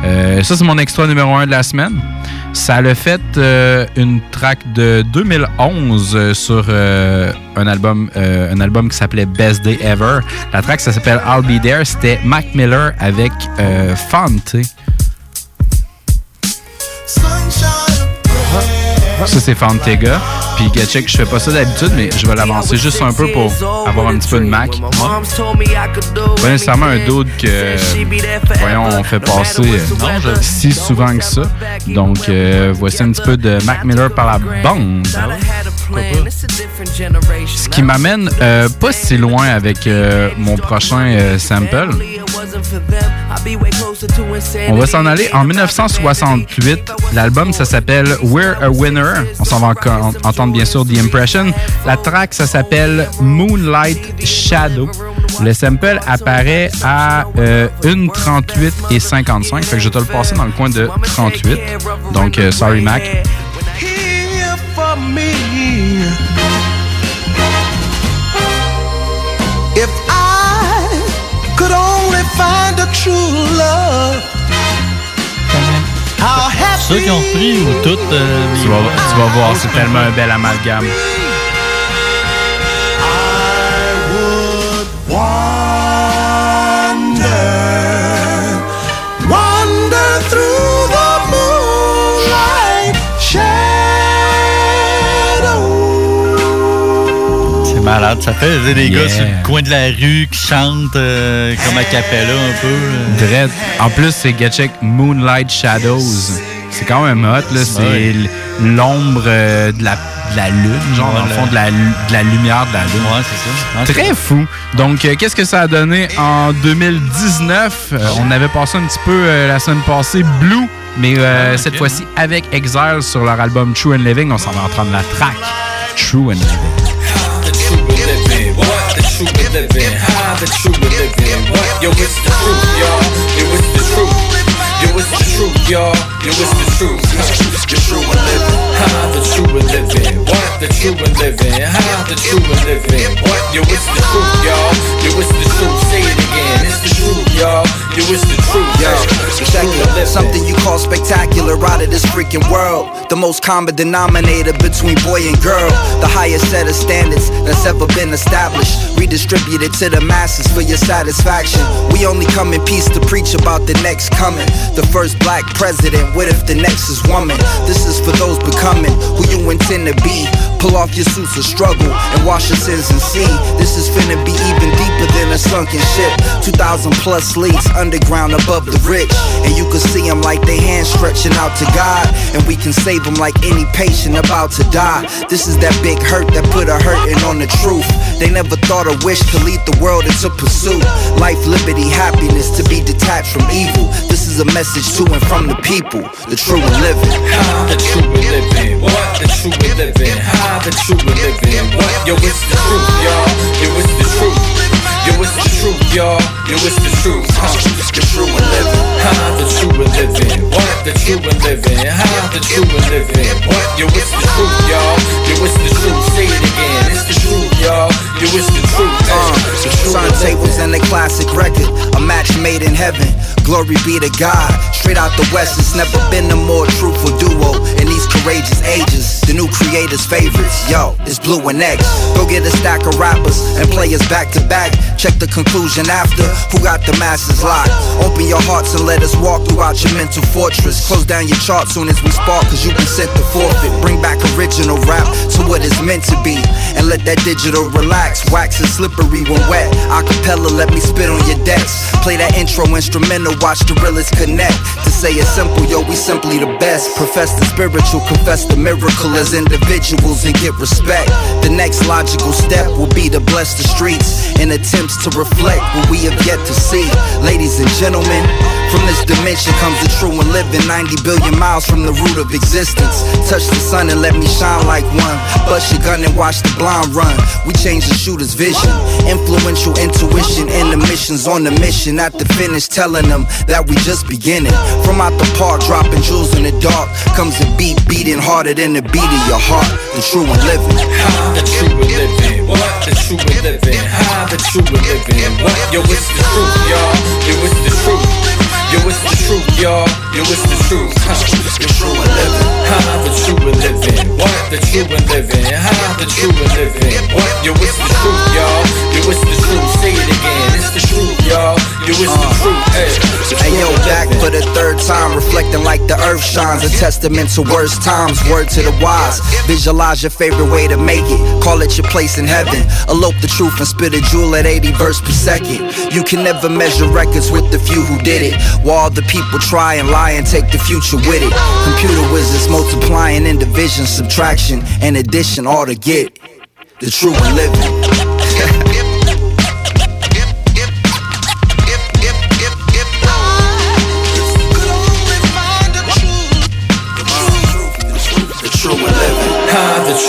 Euh, ça, c'est mon extra numéro 1 de la semaine. Ça l'a fait euh, une track de 2011 euh, sur euh, un album euh, un album qui s'appelait Best Day Ever. La track, ça s'appelle I'll Be There. C'était Mac Miller avec euh, Fante. Ça, c'est Fantega. Puis, gars, check, je fais pas ça d'habitude, mais je vais l'avancer juste un peu pour avoir un petit peu de Mac. Pas nécessairement un doute que, voyons, on fait passer euh, si souvent que ça. Donc, euh, voici un petit peu de Mac Miller par la bande. Ce qui m'amène euh, pas si loin avec euh, mon prochain sample. On va s'en aller en 1968. L'album, ça s'appelle We're a Winner. On s'en va en- entendre bien sûr The Impression. La track, ça s'appelle Moonlight Shadow. Le sample apparaît à euh, 1,38 et 55. Fait que je vais te le passer dans le coin de 38. Donc, euh, sorry Mac. True love, how happy Ceux qui ont repris ou toutes euh, Tu vas, tu vas voir, c'est tellement un bel amalgame. Malade, ça fait des Yeah. gars sur le coin de la rue qui chantent euh, comme a cappella un peu. Dread. En plus, c'est Gatchek Moonlight Shadows. C'est quand même hot, là. C'est l'ombre euh, de, la, de la lune, genre, Ouais, dans le fond, de la, lu- de la lumière de la lune. Ouais, c'est ça. Ouais, Très fou. Donc, euh, qu'est-ce que ça a donné en 2019? Euh, on avait passé un petit peu la semaine passée Blue, mais Ah, cette fois-ci avec Exile sur leur album True and Living. On s'en va entendre la track True and Living. Living, how the true living, what? Yo, it's the truth, y'all. Yo, it's the truth. Yo, it's the truth, y'all. Yo, it's the truth. The true living, how the true living, what? The true living, how the true living, what? Yo, it's the truth, y'all. Yo, it's the truth. Say it again, it's the truth, y'all. Yo, it's the truth, y'all. The Check true it. living. Something you call spectacular out of this freaking world. The most common denominator between boy and girl. The highest set of standards that's ever been established. Redistributed to the masses for your satisfaction. We only come in peace to preach about the next coming. The first black president, what if the next is woman? This is for those becoming who you intend to be. Pull off your suits of struggle and wash your sins and see. This is finna be even deeper than a sunken ship. 2,000 plus leagues underground above the rich. And you can see them like they hands stretching out to God. And we can save them like any patient about to die. This is that big hurt that put a hurting on the truth. They never thought a wish to lead the world into pursuit. Life, liberty, happiness to be detached from evil. This is a message to and from the people. The true and living. How the true living, what? The true living, how the true living, what? Yo, it's the truth, y'all. Yo, it's the truth. Yo, it's the truth, y'all. Yo, it's the truth. Huh? The true and living. Huh? The true and living. What? The true and living. Huh? The true and living. What? Yo, it's the truth, y'all. Yo, it's the truth. Say it again. It's the truth, y'all. Yo, it's the truth. Uh, the true and Turntables and a classic record, a match made in heaven. Glory be to God. Straight out the West, it's never been a more truthful duo in these courageous ages. The new creators' favorites, yo, it's Blue and X. Go get a stack of rappers and play us back to back. Check the conclusion after who got the masses locked. Open your hearts and let us walk throughout your mental fortress. Close down your chart soon as we spark, cause you've been sent to forfeit. Bring back original rap to what it's meant to be. And let that digital relax. Wax is slippery when wet. Acapella, let me spit on your decks. Play that intro instrumental, watch the realest connect. To say it simple, yo, we simply the best. Profess the spiritual, confess the miracle as individuals and get respect. The next logical step will be to bless the streets in attempts to reflect what we have yet to see. Ladies and gentlemen, from this dimension comes the true and living 90 billion miles from the root of existence. Touch the sun and let me shine like one. Bust your gun and watch the blind run. We change the shooter's vision. Influential intuition and the missions on the mission. At the finish, telling them that we just beginning. From out the park, dropping jewels in the dark. Comes a beat beating harder than the beat of your heart. The true and living. The true and living. What? The true and living. How? The true and living. What? Yo, it's the truth, y'all. Yo, it's the truth. Yo, it's the truth, y'all. Yo, it's the truth. Huh? The true and living. Huh? The true and living. What? The true living. Huh? The true living. What? Yo, it's the truth, y'all. Yo, it's the truth. Say it again. It's the truth, y'all. Yo, it's the uh. truth. Hey, yo, back for the third time, reflecting like the earth shines. A testament to worst times, word to the wise. Visualize your favorite way to make it. Call it your place in heaven. Elope the truth and spit a jewel at 80 verse per second. You can never measure records with the few who did it. While the people try and lie and take the future with it. Computer wizards multiplying in division, subtraction, and addition, all to get the true and living.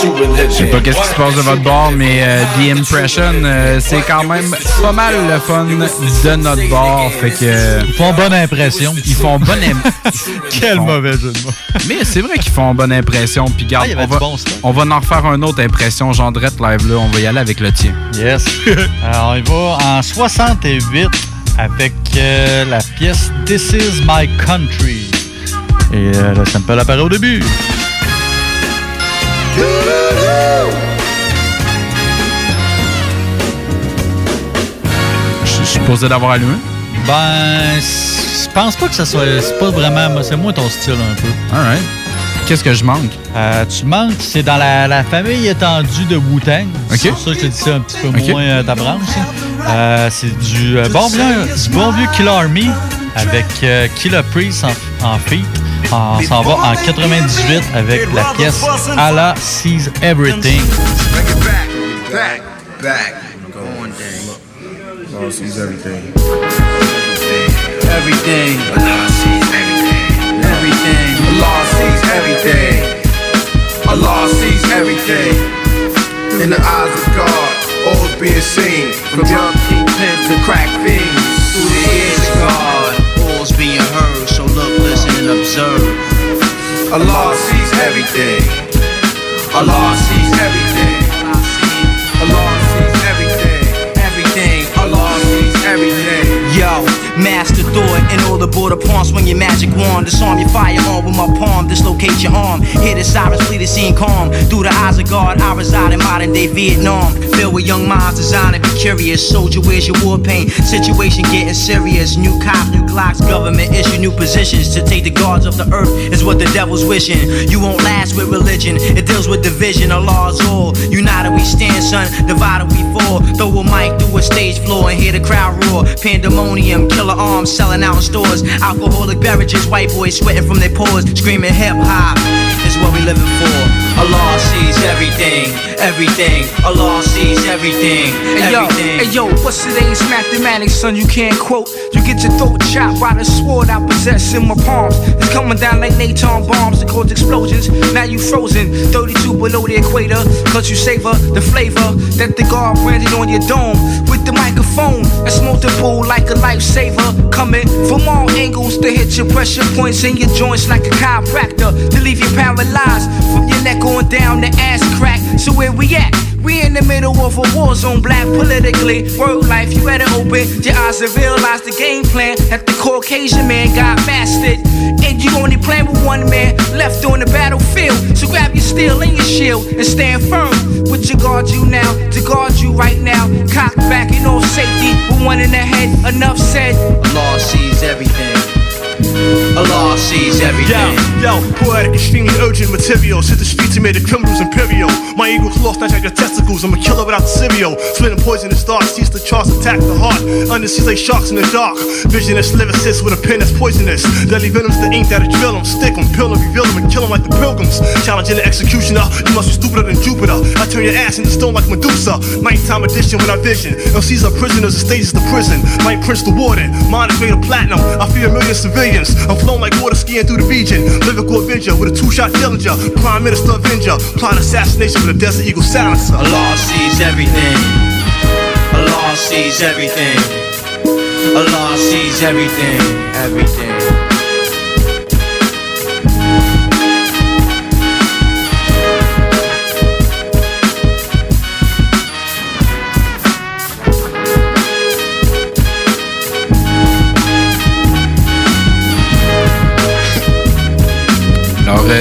Je sais pas qu'est-ce qui se passe de votre bord, mais euh, The Impression, euh, c'est quand même pas mal le fun de notre bord. Fait que. Ils font bonne impression. Ils font bonne impression. Quel mauvais jeu de mots. Mais c'est vrai qu'ils font bonne impression. Puis garde, Ah, on, va, bon on va en refaire un autre impression. Jean Drette live là, on va y aller avec le tien. Yes. Alors, on y va en 68 avec euh, la pièce This Is My Country. Et euh, le sample apparaît au début. Je suis supposé d'avoir allumé. Ben, je pense pas que ça soit. C'est pas vraiment. C'est moins ton style un peu. Alright. Qu'est-ce que je manque? Euh, tu manques, c'est dans la, la famille étendue de Wu-Tang. Ok. C'est pour ça que je te dis ça un petit peu Ok. moins euh, ta branche. Euh, c'est du, euh, bon vieux, du bon vieux Kill Army avec euh, Killer Priest en, en feat. On s'en va en 98 avec la pièce Allah Sees Everything. Back, back, go on down. Allah sees everything. Everything. Allah sees everything. Everything. Allah sees everything. Allah sees everything. In the eyes of God, all's being seen. From young kingpins to crack fiends. Through the ears of God, all's being heard. So look, listen, and observe. Allah sees everything. Allah sees everything. Allah sees everything. Everything. Allah sees everything. Yo, master thought and all the border pawns swing your magic wand. Disarm your firearm with my palm, dislocate your arm. Hear the sirens flee the scene calm. Through the eyes of God, I reside in modern day Vietnam. Filled with young minds designed to be curious. Soldier, where's your war paint? Situation getting serious. New cops, new Glocks, government issue new positions. To take the guards of the earth is what the devil's wishing. You won't last with religion, it deals with division. Allah's all. United we stand, son. Divided we fall. Throw a mic through a stage floor and hear the crowd roar. Pandemonium, killer arms selling out in stores. Alcoholic beverages, white boys sweating from their pores. Screaming hip hop is what we living for. Allah sees everything, everything. Allah sees everything, everything. Hey yo, hey yo, what's today's mathematics, son? You can't quote. You get your throat chopped by the sword I possess in my palms. It's coming down like Naton bombs that cause explosions. Now you frozen, 32 below the equator. Cause you savor the flavor that the guard branded on your dome. With the microphone that's multiple like a lifesaver. Coming from all angles to hit your pressure points in your joints like a chiropractor. To leave you paralyzed from your neck on down the ass crack. So where we at? We in the middle of a war zone, black politically. Word life, you better open your eyes and realize the game plan that the Caucasian man got mastered. And you only playing with one man left on the battlefield. So grab your steel and your shield and stand firm. With your guard you now, to guard you right now. Cock back in all safety, with one in the head. Enough said. Law sees everything. Allah sees everything. Yo, yo, poetic, extremely urgent materials. Hit the streets and made the criminals imperial. My eagles lost, I your testicles. I'm a killer without the cereal. Spitting poisonous darts, sees the charts attack the heart. Under seas like sharks in the dark. Visionless lyricists with a pen that's poisonous. Deadly venom's the ink that'll drill 'em. Stick 'em, pill 'em, reveal 'em, and kill 'em like the pilgrims. Challenging the executioner, you must be stupider than Jupiter. I turn your ass into stone like Medusa. Nighttime edition with our vision. LC's are prisoners, the stages the prison. Might Prince the warden, mine is made of platinum. I fear a million civilians. I'm flowing like water skiing through the region. Lyrical Avenger with a two-shot Dillinger. Prime Minister Avenger. Plot assassination with a Desert Eagle silencer. Allah sees everything. Allah sees everything. Allah sees everything, everything.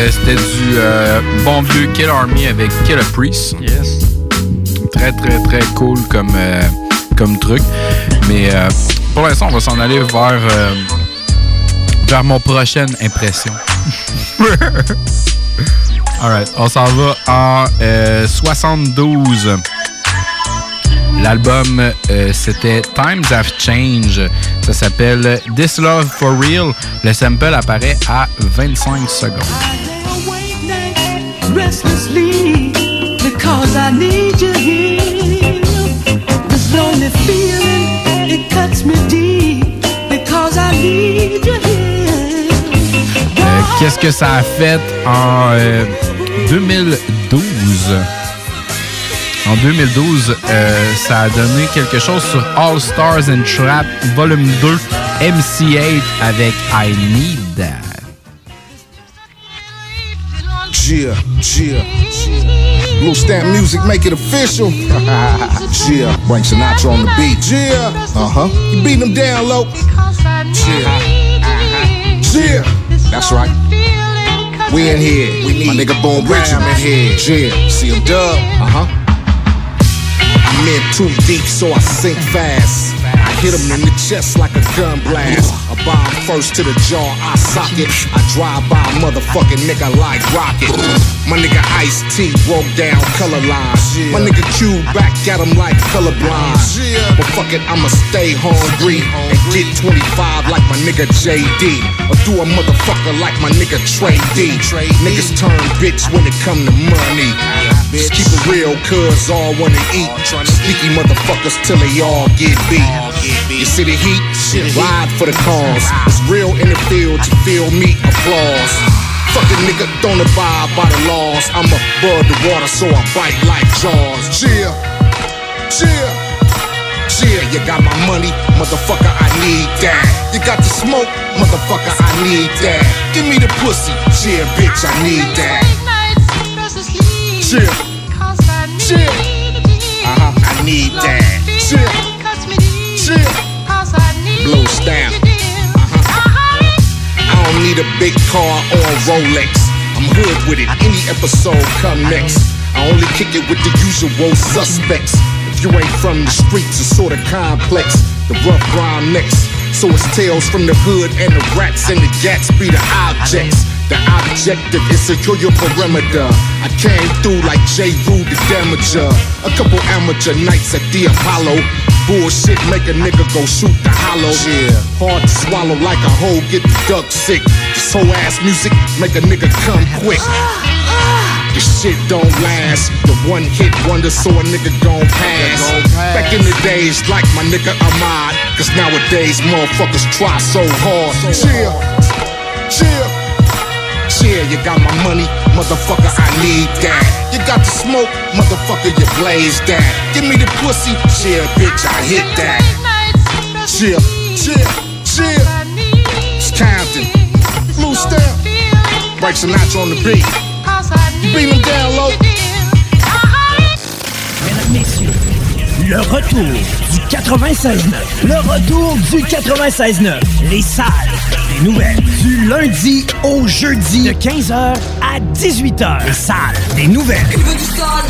Euh, c'était du euh, bon vieux Kill Army avec Kill a Priest. Yes. Très, très, très cool comme, euh, comme truc. Mais pour l'instant, on va s'en aller vers, vers mon prochaine impression. Alright, on s'en va en euh, 72. L'album, euh, c'était Times Have Changed. Ça s'appelle This Love for Real. Le sample apparaît à 25 secondes. Restlessly because I need you here. Euh, Qu'est-ce que ça a fait en euh, 2012? En 2012, euh, ça a donné quelque chose sur All Stars and Trap Volume 2 MC8 avec I Need Yeah, yeah. Blue Stamp Music, make it official. yeah, bring Sinatra on the beat. Yeah, uh huh. You beat them down, low. Yeah, yeah. That's right. We in here. We need My nigga Boom Bridgem in here. Yeah, see him dub. Uh huh. I'm in too deep, so I sink fast. I hit him in the chest like a gun blast. A bomb first to the jaw, I socket. I drive by a motherfucking nigga like rocket. My nigga Ice T broke down color lines. My nigga Q back at him like colorblind. But fuck it, I'ma stay hungry and get 25 like my nigga JD. Or do a motherfucker like my nigga Trey D. Niggas turn bitch when it come to money. Just keep it real, cuz all wanna eat. Sneaky motherfuckers till they all get beat. You see the heat? Ride for the cause. It's real in the field, you feel me? Applause. Fucking nigga don't abide by the laws. I'm above the water, so I bite like jaws. Cheer, cheer. Yeah, you got my money, motherfucker, I need that. You got the smoke, motherfucker, I need that. Give me the pussy, yeah, bitch, I need that. Chill, chill, uh huh, I need that. Chill, chill, blow stamp, uh huh. I don't need a big car or a Rolex. I'm hood with it. Any episode come next. I only kick it with the usual suspects. If you ain't from the streets, it's sorta complex. The rough grind next. So it's tales from the hood and the rats and the gats be the objects. The objective is secure your perimeter. I came through like J. Rue the Damager. A couple amateur nights at the Apollo. Bullshit make a nigga go shoot the hollow. Yeah. Hard to swallow like a hoe get the duck sick. This whole ass music make a nigga come quick. The shit don't last. The one hit wonder, so a nigga gon' pass. Back in the days, like my nigga Ahmad. Cause nowadays, motherfuckers try so hard. Chill, chill. You got my money, motherfucker, I need that. You got the smoke, motherfucker, you blaze that. Give me the pussy, chill, bitch, I hit that. Chill, chill, chill. It's Compton, Blue Step, Frank Sinatra on the beat. You beat him down low. Mesdames, messieurs, le retour du 96.9. Le retour du 96.9. Les salles des nouvelles. Du lundi au jeudi de 15h à 18h. Les salles des nouvelles.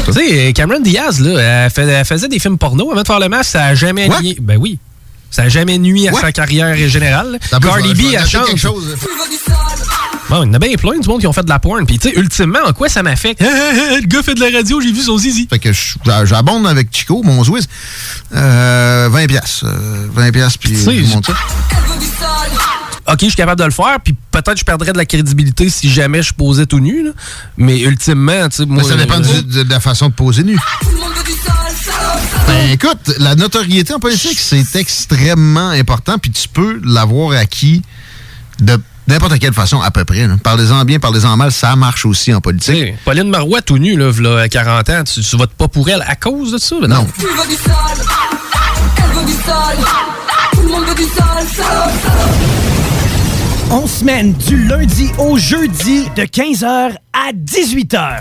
Tu sais, Cameron Diaz, là, elle, fait- elle faisait des films porno avant de faire le masque, ça a jamais What? nuit. Ben oui. Ça a jamais nuit à What? sa carrière générale. Cardi B, elle chante. quelque chose. Bon, il y en a bien plein du monde qui ont fait de la porn. Puis, tu sais, ultimement, en quoi ça m'affecte? le gars fait de la radio, j'ai vu son zizi. Fait que je- j'abonde avec Chico, mon Swiss. Euh, 20 piastres. euh, 20 piastres, puis sais, monte ça. OK, je suis capable de le faire, puis peut-être je perdrais de la crédibilité si jamais je posais tout nu, là. Mais ultimement, tu sais, moi... Mais ça dépend euh, du- de, la façon de poser nu. Ben, écoute, la notoriété en politique, c'est extrêmement important, puis tu peux l'avoir acquis de n'importe quelle façon, à peu près. là. Parlez-en bien, parlez-en mal, ça marche aussi en politique. Pauline Marois tout nu, là, v'là, à 40 ans, tu, tu votes pas pour elle à cause de ça? là? Non? Tu veux du sol, elle veut du sol, tout le monde veut du sol, sol. On semaine du lundi au jeudi de 15h à 18h.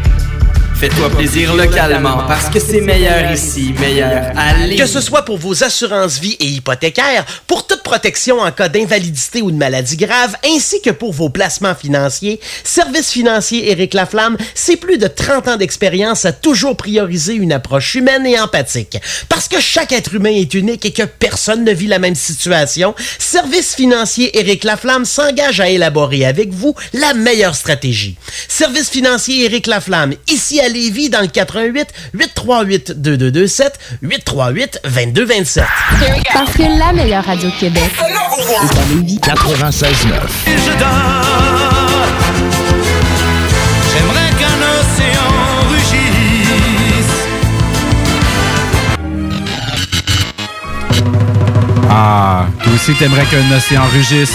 Fais-toi plaisir localement parce que c'est meilleur ici, meilleur Lévis. Que ce soit pour vos assurances vie et hypothécaires, pour toute protection en cas d'invalidité ou de maladie grave, ainsi que pour vos placements financiers, Service financier Éric Laflamme, c'est plus de 30 ans d'expérience à toujours prioriser une approche humaine et empathique. Parce que chaque être humain est unique et que personne ne vit la même situation, Service financier Éric Laflamme s'engage à élaborer avec vous la meilleure stratégie. Service financier Éric Laflamme, ici à Lévis dans le 88 838 2227 838 2227. Parce que la meilleure radio de Québec est à Lévis. 96.9. J'aimerais qu'un océan rugisse. Ah, toi aussi, t'aimerais qu'un océan rugisse.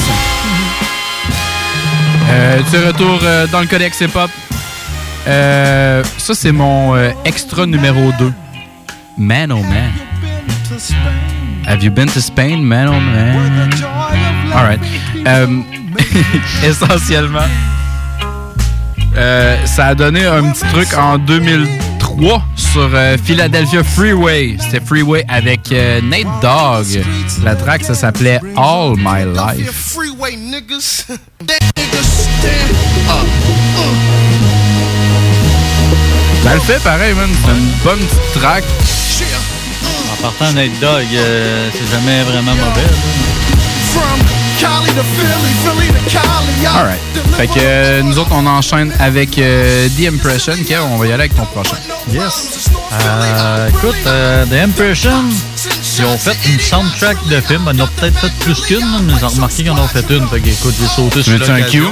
Euh, tu retour euh, dans le codex hip-hop. Euh, ça, c'est mon euh, extra numéro 2. Man oh man. Have you been to Spain, man oh man? Alright. Euh, essentiellement, ça a donné un petit truc en 2003 sur Philadelphia Freeway. C'était Freeway avec Nate Dogg. La track, ça s'appelait All My Life. Ça le fait pareil, man. C'est une bonne petite track. En partant Nate Dogg, euh, c'est jamais vraiment mauvais. là. From Cali to Philly, Philly to Cali. y'all. Alright. Fait que euh, nous autres, on enchaîne avec euh, The Impression. Kev, on va y aller avec ton prochain. Yes. Euh, écoute, euh, The Impression, Ils ont fait une soundtrack de film. Ils en ont peut-être fait plus qu'une, mais ils ont remarqué qu'ils en ont fait une. Fait que, écoute, j'ai sauté sur Mets-tu un. Q?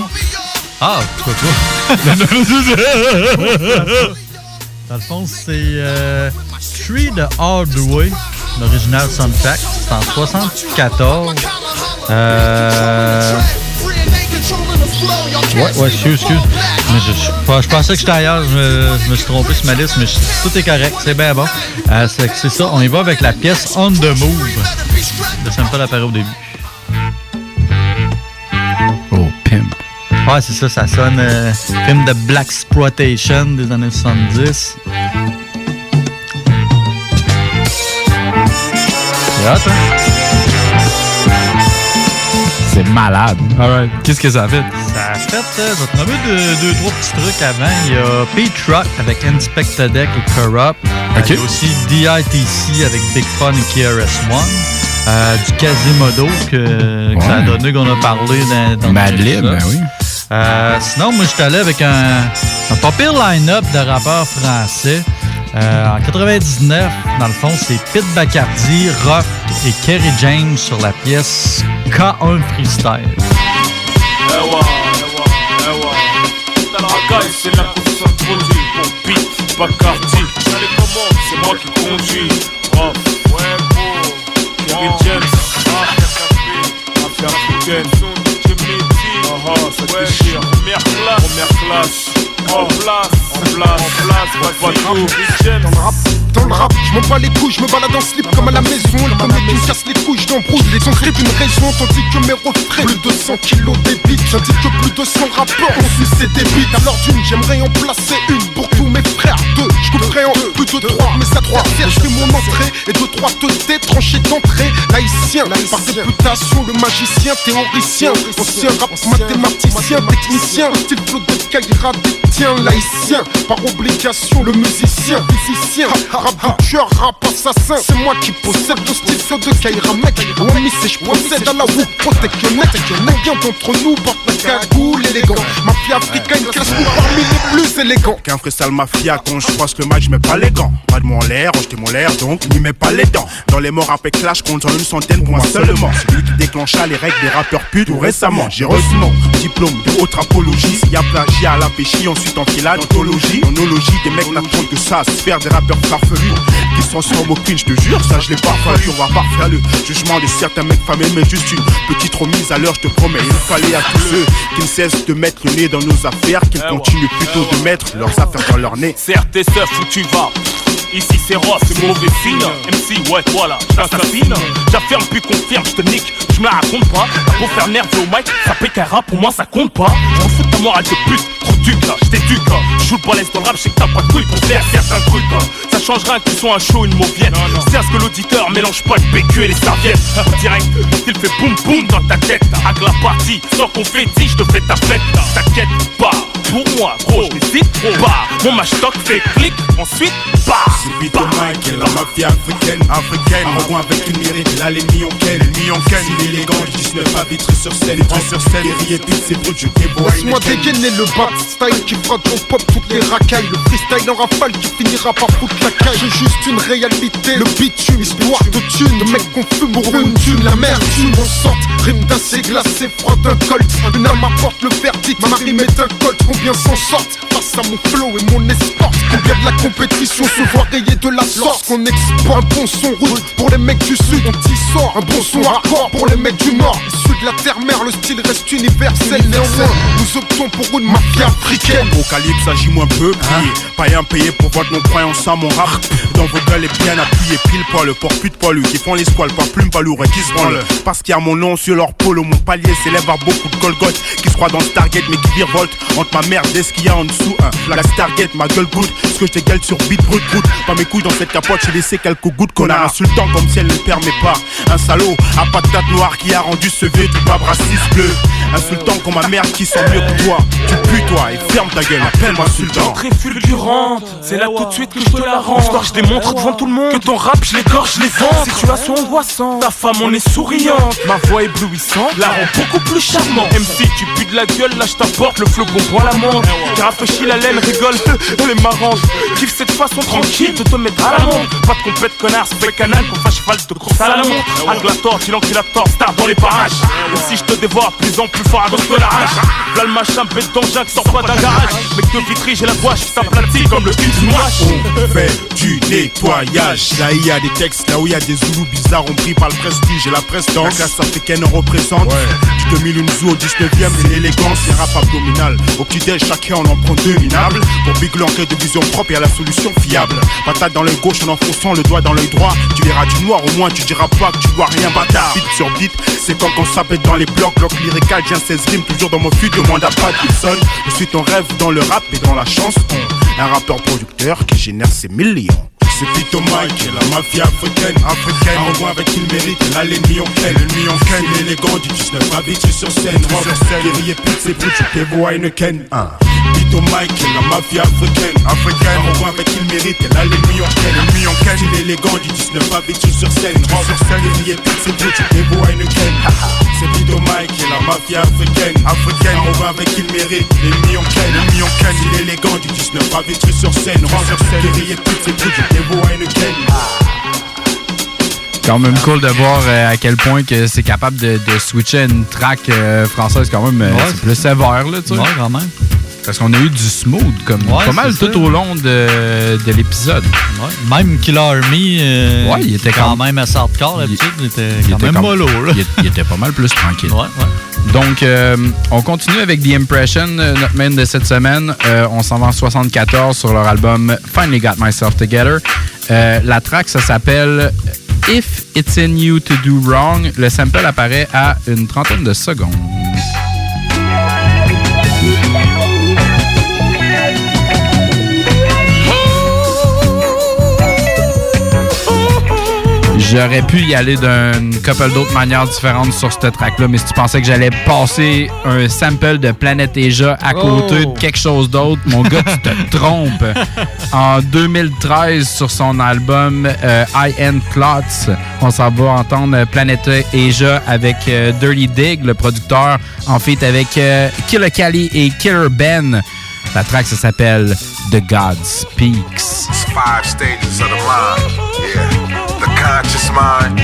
Ah, pourquoi pas? Dans le fond, c'est euh, Tree the Hard Way, l'original soundtrack. C'est en 74. Euh... Ouais, ouais, excuse, excuse. Mais je, pensais que j'étais ailleurs, je me, suis trompé sur ma liste, mais tout est correct, c'est bien bon. Euh, c'est ça, on y va avec la pièce On the Move de Sample apparaît au début. Ouais, c'est ça, ça sonne euh, film de Black Exploitation des années 70. C'est hot, hein? C'est malade. Alright. Qu'est-ce que ça a fait? Ça a fait, euh, je vais te nommer deux, trois petits trucs avant. Il y a Pete Rock avec Inspector Deck et Corrupt. Euh, Ok. Il y a aussi DITC avec Big Fun et KRS-One. Euh, du Quasimodo que, que ça a donné qu'on a parlé dans, dans Mad le Lib, épisode. ben oui. Euh, sinon, moi, j'étais allé avec un, pire line-up de rappeurs français. Euh, en 99, dans le fond, c'est Pete Bacardi, Rock et Kerry James sur la pièce K1 Freestyle. Ça déchire. Première classe. Première classe. En place, en place, en place, pas de rap, dans le rap, je m'en bats les couilles, je me balade en slip comme à la maison. Le premier qui me casse les couilles, je l'embrouille. Les sons script une raison, tandis que mes refrains, plus de 100 kilos débit. J'indique que plus de 100 rappeurs ont sucé des bites. Alors d'une, j'aimerais en placer une pour tous mes frères. Deux, je couperai en plus de trois, mais ça trois. Je fais mon entrée et deux, trois te tranchées d'entrée. Laïcien, par députation, le magicien, théoricien. Ancien rap, mathématicien, technicien. Style flow de Kaira, tiens, laïcien. Par obligation, le musicien, physicien. De tueur, rap assassin. C'est moi qui possède le style de Kaira, mec. Wami, c'est je procède à la Wu, protectionnette. Combien d'entre nous portent la cagoule élégant Mafia africaine, classe-nous parmi les plus élégants. Qu'un freestyle mafia, quand je croise le match, je mets pas les gants. Pas de moi en l'air, jeter mon l'air, donc n'y mets pas les dents. Dans les morts après clash, compte en une centaine pour moi seulement. Celui qui déclencha les règles des rappeurs putes tout récemment. J'ai reçu mon diplôme de haute apologie. S'il y a plagiat à la péchi, ensuite en filade, ontologie. Onologie, des mecs n'attendent que ça, se faire des rappeurs Qui se transforment au cringe, je te jure, ça je l'ai pas fallu. On va pas faire le jugement de certains mecs fameux, mais juste une petite remise à l'heure, je te promets. Il fallait à tous ceux qui ne cessent de mettre le nez dans nos affaires, qu'ils continuent plutôt de mettre leurs affaires dans leur nez. Serre tes seufs où tu vas. Ici c'est Ross, c'est mauvais signe. MC, ouais, voilà, j'assassine. J'affirme puis confirme, je te nique, je me la raconte pas. Beau faire nerveux au mic, ça rap, pour moi ça compte pas. Morale de pute, trop duc là, je t'éduque. hein. Je joue le balèze dans le rap, je sais que t'as pas de couilles pour faire certains trucs. hein. Ça change rien que tu sois un show, une mauvienne. C'est à ce que l'auditeur mélange pas le PQ et les serviettes. Direct, il fait boum boum dans ta tête. Avec la partie, sans confetti, je te fais ta fête. T'inquiète pas, pour moi, gros, je n'hésite. Mon match stock fait clic, ensuite, bah. C'est Peter Mike et la mafia africaine, africaine. En rond avec une mérite, là l'ennemi en ken, en ken. C'est élégant, 19 à vitrer sur scène, vitrer sur scène. Guerrier toutes ces brutes, je dévoile. Laisse-moi dégainer le bat style qui fera ton pop toutes les racailles. Le freestyle en rafale qui finira par foutre la caille. J'ai juste une réalité, le bitume, histoire de thune. Le mec qu'on fume pour une thune, la merde, tu m'en sorte. Rime glacé, froid d'un colt. Une âme apporte le verdict, ma rime est un colt. Combien s'en sortent face à mon flow et mon espoir Combien de la compétition se voit rayée de la sorte Qu'on exporte un bon son route pour les mecs du sud, on t'y sort. Un bon son hardcore pour les mecs du nord. Issus de la terre-mère, le style reste universel. Néanmoins, nous optons pour une mafia africaine. Au calibre, s'agit moins peu plié. Païen payé pour votre non-croyance à mon rap. Dans vos gueules est bien appuyé, pile poil, le port pute poilu. Qui font les squales, pas plume, pas lourd et qui se branlent. Parce qu'il y a mon nom sur leur polo, mon palier s'élève à beaucoup de Golgoth. Qui se croient dans Stargate, mais qui virevolte entre ma merde et ce qu'il y a en dessous. Hein. La Stargate, ma gueule goutte. Ce que je t'égale sur beat brut brut. Pas mes couilles dans cette capote, j'ai laissé quelques gouttes, connard. Insultant comme si elle ne le permet pas. Un salaud à patate noire qui a rendu ce vieux du bas bleu. Insultant comme ma mère qui sent mieux que toi. Tu pues toi et ferme ta gueule, appelle-moi sultan. Très fulgurante, c'est là tout de suite que je te la rends. Histoire, je démontre devant tout le monde que ton rap, je l'égorge, je les vends. Situation angoissante, ta femme on est souriante, ma voix éblouissante, la rend beaucoup plus charmante. MC, tu pues de la gueule, là je t'apporte le flocon bois l'amande. Qui rafraîchit la laine, rigole, elle est marrante. Kiffe cette façon tranquille de te mettre à l'amende. montre. Pas de compète, connard, c'est fait canal qu'on fasse cheval de course à la montre. Avec la torche, il encule la torse, star dans les parages. Et si je te dévore, plus en plus fort à cause de la rage. Là le machin, bête d'engin, sort pas d'un garage. Mec de vitry, j'ai la gouache, qui t'aplatit comme le cul du moche. On fait du nettoyage. Là, il y a des textes, là où il y a des zoulous bizarres, on brille par le prestige et la prestance. La classe africaine représente du 2001 zoo au 19ème, c'est l'élégance, les rap abdominal. Au chacun en prend deux minables. Pour Big l'enquête de vision propre et à la solution fiable. Patate dans l'œil gauche en enfonçant le doigt dans l'œil droit. Tu verras du noir, au moins tu diras pas que tu vois rien, bâtard. Beat sur beat, c'est quand on s'appelle dans les blocs. Bloc lyrical, j'ai un 16 rimes, toujours dans mon fut, demande à Pat Gibson. Je suis ton rêve dans le rap et dans la chanson. Un rappeur producteur qui génère ses millions. C'est Pito Mike et la mafia africaine. Africaine, en voit avec qui il mérite. Là, l'ennemi en ken. L'ennemi en ken. L'élégant du 19 à vêtu sur scène. Sur scène. Guerrier pute, c'est plus, tu te vois une ken. Pito Mike et la mafia africaine. Africaine, on voit avec qui il mérite. Là, l'ennemi en ken. L'ennemi en ken. L'élégant du 19 à vêtu sur scène. Sur scène. Guerrier pute, c'est plus, tu te vois une ken. C'est Pito Mike et la mafia africaine. Africaine, on voit avec qui il mérite. L'ennemi en ken. L'ennemi en ken. L'élégant du 19 à vêtu sur scène. Sur scène. Guerrier pute, c'est plus, tu quand même cool de voir euh, à quel point que c'est capable de, de switcher à une track euh, française quand même euh, Ouais, c'est plus sévère là tu sais. Ouais, quand même. Parce qu'on a eu du smooth comme Ouais, pas mal tout ça. au long de, de l'épisode. Ouais, Même Killer Army, euh, Ouais, il était quand quand- même assez hardcore d'habitude, il était Il était même mollo. Il, il était pas mal plus tranquille. Donc, euh, on continue avec The Impression, euh, notre main de cette semaine. Euh, on s'en va en 74 sur leur album Finally Got Myself Together. La track, ça s'appelle If It's In You To Do Wrong. Le sample apparaît à une trentaine de secondes. J'aurais pu y aller d'une couple d'autres manières différentes sur cette track-là, mais si tu pensais que j'allais passer un sample de Planète Asia à côté Oh. de quelque chose d'autre, mon gars, tu te trompes. En 2013, sur son album euh, I End Clots, on s'en va entendre Planète Asia avec euh, Dirty Dig, le producteur, en fait avec euh, Killer Cali et Killer Ben. La track, ça s'appelle The God Speaks. It's five stages of the mind. Yeah. Conscious mind,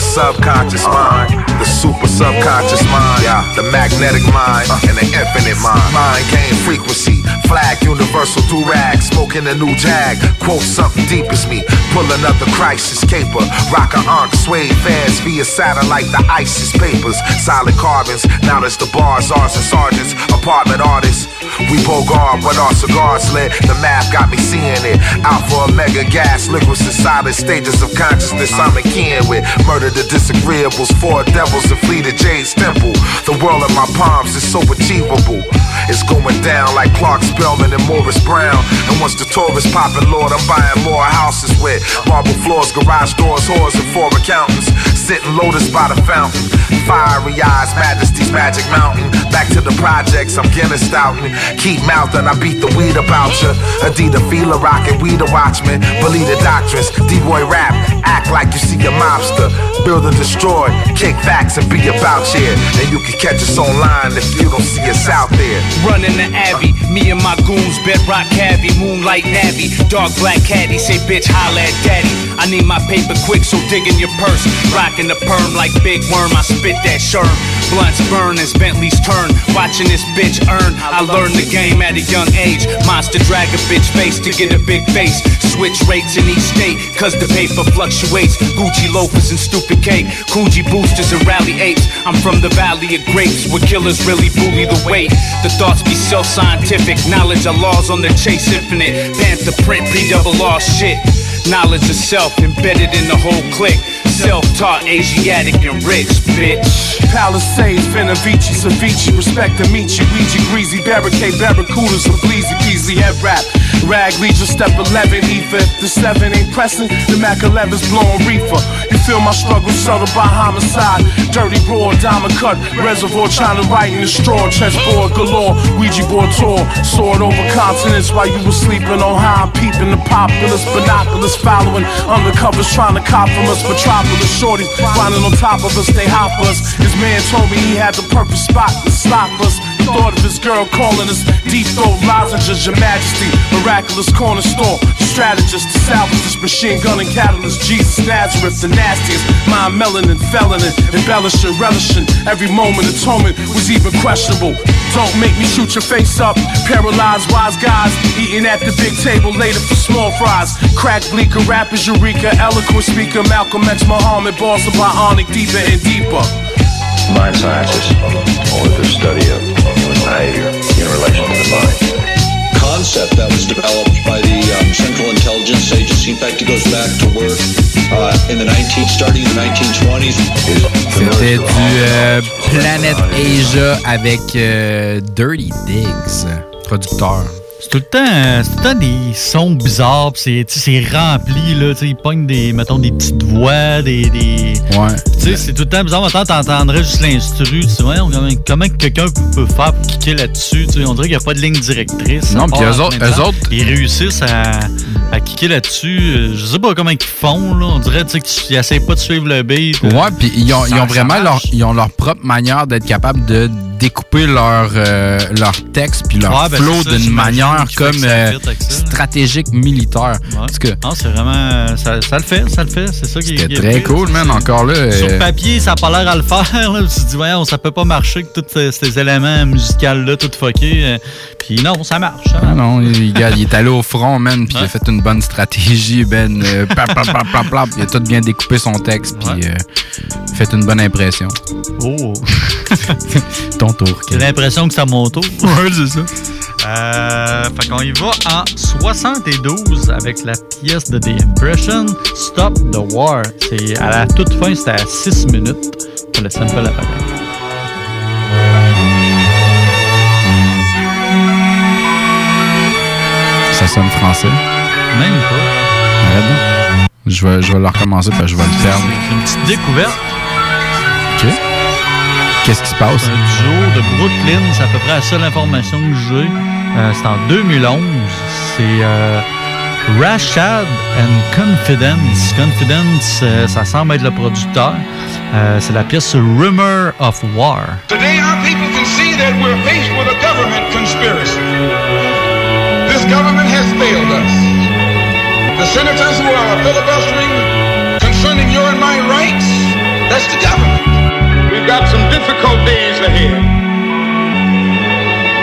the subconscious mind, the super subconscious mind, the magnetic mind, and the infinite mind. Mind gain frequency, flag universal do rag, smoking a new jag. Quote something deep as me, pull another crisis caper. Rock a unk, suede fans via satellite, the ISIS papers. Solid carbons, now there's the bars, ours and sergeants, apartment artists. We bogart when our cigars lit. The math got me seeing it. Alpha, omega, gas, liquids and solid stages of consciousness I'm in kin with. Murder the disagreeables, four devils and flee to Jade's temple. The world in my palms is so achievable. It's going down like Clark Spellman and Morris Brown. And once the tourists poppin', Lord, I'm buying more houses with marble floors, garage doors, whores, and four accountants. Sitting lotus by the fountain. Fiery eyes, majesty's magic mountain. Back to the projects, I'm Guinness stouting. Keep mouthing, I beat the weed about ya. Adidas feeler rockin', we the watchmen. Believe the doctrines, D-boy rap. Act like you see a mobster. Build and destroy, kick facts and be about here. And you can catch us online if you don't see us out there. Running the Abbey, me and my goons, bedrock heavy, moonlight navy, dark black caddy, say bitch holla at daddy. I need my paper quick, so dig in your purse. Rocking the perm like big worm, I spit that sherm. Blunts burn as Bentley's turn, watching this bitch earn. I learned the game at a young age. Monster drag a bitch face to get a big face. Switch rates in each state, cause the paper fluctuates. Gucci loafers and stupid cake, Coogee boosters and rally apes. I'm from the valley of grapes, where killers really bully the weight. The thoughts be self scientific, knowledge of laws on the chase infinite. Panther print, pre double law shit. Knowledge of self embedded in the whole clique. Self taught, Asiatic, and rich, bitch. Palisades, Benavici, Ceviche, respect to meet you. Ouija, Greasy, Barricade, Barracudas, and Bleezy, Beasley, head rap. Rag, Legion, step 11, ether. The 7 ain't pressing, the Mac 11's blowing reefer. You feel my struggle subtle by homicide. Dirty, raw, diamond cut, reservoir trying to write in the straw. Chessboard galore, Ouija board tour. Soared over continents while you were sleeping on high. Peeping the populace, binoculars following. Undercovers trying to cop from us, metropolis shorty. Grinding on top of us, they hop us. His man told me he had the perfect spot to stop us. Thought of his girl calling us deep throat lozenges, your majesty. Miraculous corner store, strategist the salvage this machine gun and catalyst. Jesus Nazareth, the nastiest. Mind melanin, felony, embellishing, relishing. Every moment atonement was even questionable. Don't make me shoot your face up. Paralyzed wise guys eating at the big table later for small fries. Crack bleaker, rappers, Eureka, eloquent speaker, Malcolm X, Muhammad, boss of bionic, deeper and deeper. Mind sciences, or the study of behavior in relation to the mind. Concept that was developed by the um, Central Intelligence Agency. In fact, it goes back to work uh, in the 19, starting in the 1920s. C'était du euh, Planet Asia avec euh, Dirty Diggs, producteur. C'est tout le temps, euh, c'est tout le temps des sons bizarres, c'est, rempli, là, tu sais, ils pognent des, mettons, des petites voix, des... des... Ouais. Tu sais, c'est tout le temps bizarre. Maintenant, t'entendrais juste l'instru, tu sais, ouais, comment, comment quelqu'un peut faire pour cliquer là-dessus, tu sais, on dirait qu'il n'y a pas de ligne directrice. Non, puis eux autres- eux autres- Ils réussissent à, à cliquer là-dessus. Euh, Je sais pas comment ils font, là. On dirait, tu sais, qu'ils essaient pas de suivre le beat. Ouais, puis ils ont, ils ont vraiment leur, ils ont leur propre manière d'être capable de découper leur, euh, leur texte puis leur Ouais, ben, flow d'une manière comme euh, stratégique militaire. Parce que Non, c'est vraiment. Ça, ça le fait, ça le fait. C'est ça qui est très cool, man, encore là. Sur euh, papier, ça n'a pas l'air à le faire. Là. Tu te dis, voyons, ça peut pas marcher que tous ces, ces éléments musicaux-là, tout fuckés. euh, Puis non, ça marche. ça Ah non, il, est allé au front, man, puis il a fait une bonne stratégie, ben. euh, plap, plap, plap, plap, plap. il a tout bien découpé son texte, puis euh, fait une bonne impression. Oh! Ton tour. J'ai l'impression que c'est à mon tour. Ouais, c'est ça. Euh, fait qu'on y va en 72 avec la pièce de The Impression, Stop the War. C'est à la toute fin, c'était à 6 minutes. Que le sample apparaît. Ça sonne français. Même pas. Arrête. Je vais, je vais le recommencer, parce que je vais le perdre. Une petite découverte. OK. Qu'est-ce qui se passe? Un duo de Brooklyn, c'est à peu près la seule information que j'ai. Euh, c'est en 2011. C'est euh, Rashad and Confidence. Confidence, euh, ça semble être le producteur. Euh, c'est la pièce Rumor of War. Today, our people can see that we're faced with a government conspiracy. This government has failed us. The senators who are filibustering concerning your and my rights, that's the government. Got some difficult days ahead.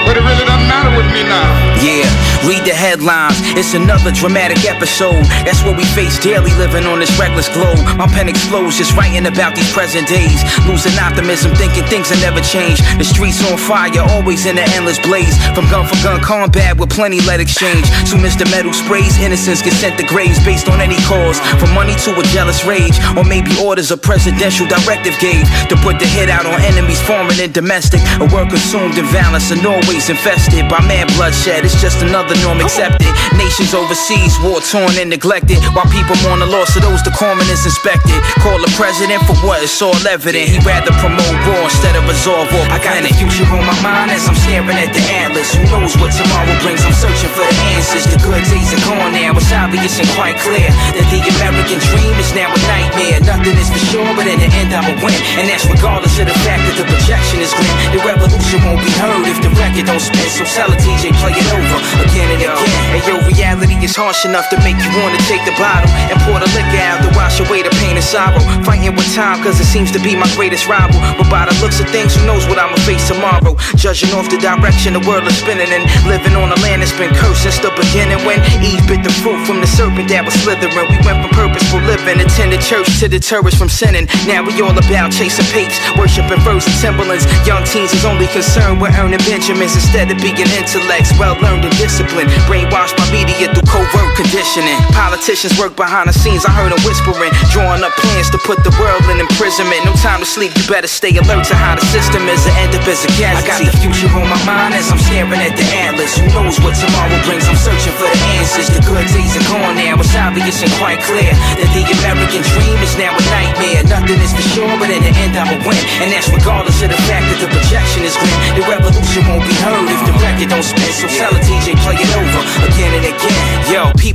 But it really doesn't matter with me now. Yeah, read the headlines. It's another dramatic episode. That's what we face daily living on this reckless globe. My pen explodes just writing about these present days. Losing optimism, thinking things will never change. The streets on fire, always in an endless blaze. From gun for gun combat with plenty let exchange. Soon as the metal sprays, innocents get sent to graves based on any cause. From money to a jealous rage, or maybe orders a presidential directive gave to put the hit out on enemies foreign and domestic. A world consumed in violence and always infested by man bloodshed. It's just another norm accepted. Nations overseas, war torn and neglected. While people mourn the loss of those the corpsmen is inspected. Call the president for what? It's all evident. He'd rather promote war instead of resolve war. I got the future on my mind as I'm staring at the atlas. Who knows what tomorrow brings? I'm searching for the answers. The good days are gone now. It's obvious and quite clear that the American dream is now a nightmare. Nothing is for sure, but in the end I'ma win. And that's regardless of the fact that the projection is grim. The revolution won't be heard if the record don't spin. So sell a DJ, play it over again and again. And your reality is harsh enough to make you wanna take the bottle and pour the liquor out to wash away the pain and sorrow. Fighting with time, cause it seems to be my greatest rival. But by the looks of things, who knows what I'ma face tomorrow? Judging off the direction the world is spinning and living on a land that's been cursed since the beginning. When Eve bit the fruit from the serpent that was slithering, we went from purposeful living, attended church to deter us from sinning. Now we all about chasing papes, worshiping and Timberlands. Young teens is only concerned with earning Benjamins instead of being intellects, well learned and disciplined. Brainwashed by media through covert conditioning. Politicians work behind the scenes, I heard them whispering, drawing up plans to put the world in imprisonment. No time to sleep, you better stay alert to how the system is and end up as a casualty. I got the future on my mind as I'm staring at the atlas. Who knows what tomorrow brings? I'm searching for the answers. The good days are gone now. It's obvious and quite clear that the American dream is now a nightmare. Nothing is for sure, but in the end I will win. And that's regardless of the fact that the projection is grim. The revolution won't be heard if the record don't spin. So tell TJ playing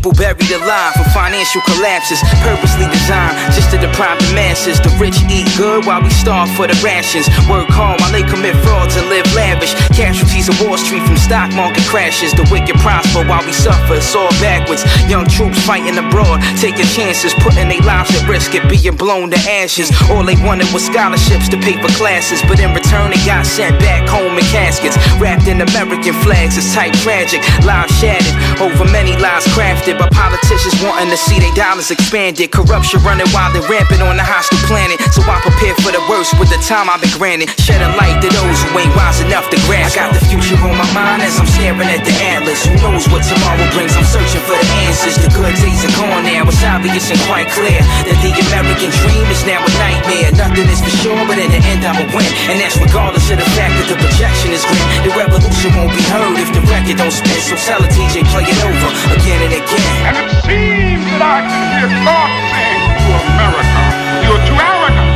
people buried alive for financial collapses, purposely designed just to deprive the masses. The rich eat good while we starve for the rations. Work hard while they commit frauds and live lavish. Casualties of Wall Street from stock market crashes. The wicked prosper while we suffer. It's all backwards. Young troops fighting abroad, taking chances, putting their lives at risk at being blown to ashes. All they wanted was scholarships to pay for classes, but in return they got sent back home in caskets, wrapped in American flags. It's type tragic, lives shattered over many lives crafted by politicians wanting to see their dollars expanded. Corruption running wild and rampant on the hostile planet. So I prepare for the worst with the time I've been granted. Shedding light to those who ain't wise enough to grasp. I got the future on my mind as I'm staring at the atlas. Who knows what tomorrow brings? I'm searching for the answers. The good days are gone now. It's obvious and quite clear that the American dream is now a nightmare. Nothing is for sure, but in the end I will win. And that's regardless of the fact that the projection is grim. The revolution won't be heard if the record don't spin. So tell a DJ play it over again and again. And it seems that I can hear God saying to America, you're too arrogant.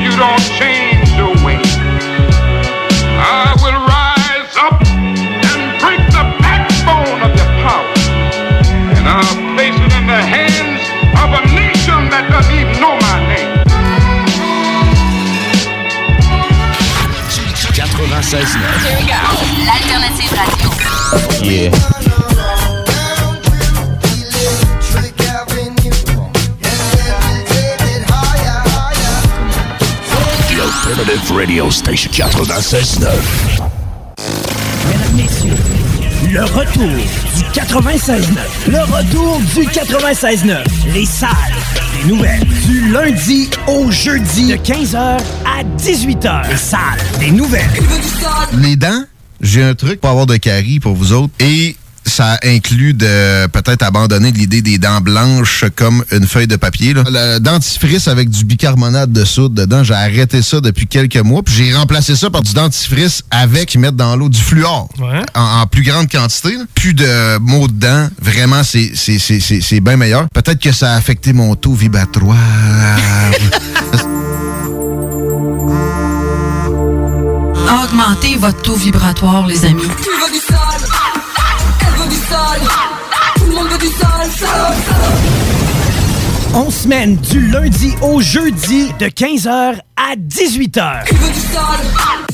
You don't change your ways. I will rise up and break the backbone of your power. And I'll place it in the hands of a nation that doesn't even know my name. 96.9. Here we go. L'alternative radio. Yeah. Alternative Radio Station 96.9. Mesdames, Messieurs, le retour du 96.9. Le retour du 96.9. Les salles des nouvelles. Du lundi au jeudi de 15h à 18h. Les salles des nouvelles. Les dents, j'ai un truc pour avoir de caries pour vous autres. Et ça inclut de peut-être abandonner l'idée des dents blanches comme une feuille de papier. Là. Le dentifrice avec du bicarbonate de soude dedans, j'ai arrêté ça depuis quelques mois. Puis j'ai remplacé ça par du dentifrice avec mettent dans l'eau du fluor en, en plus grande quantité. là. Plus de mots de dents. Vraiment, c'est c'est- c'est- c'est- c'est bien meilleur. Peut-être que ça a affecté mon taux vibratoire. Augmentez votre taux vibratoire, les amis. Du sol, sol, On semaine du lundi au jeudi de 15h à 18h. Tu veux du sol?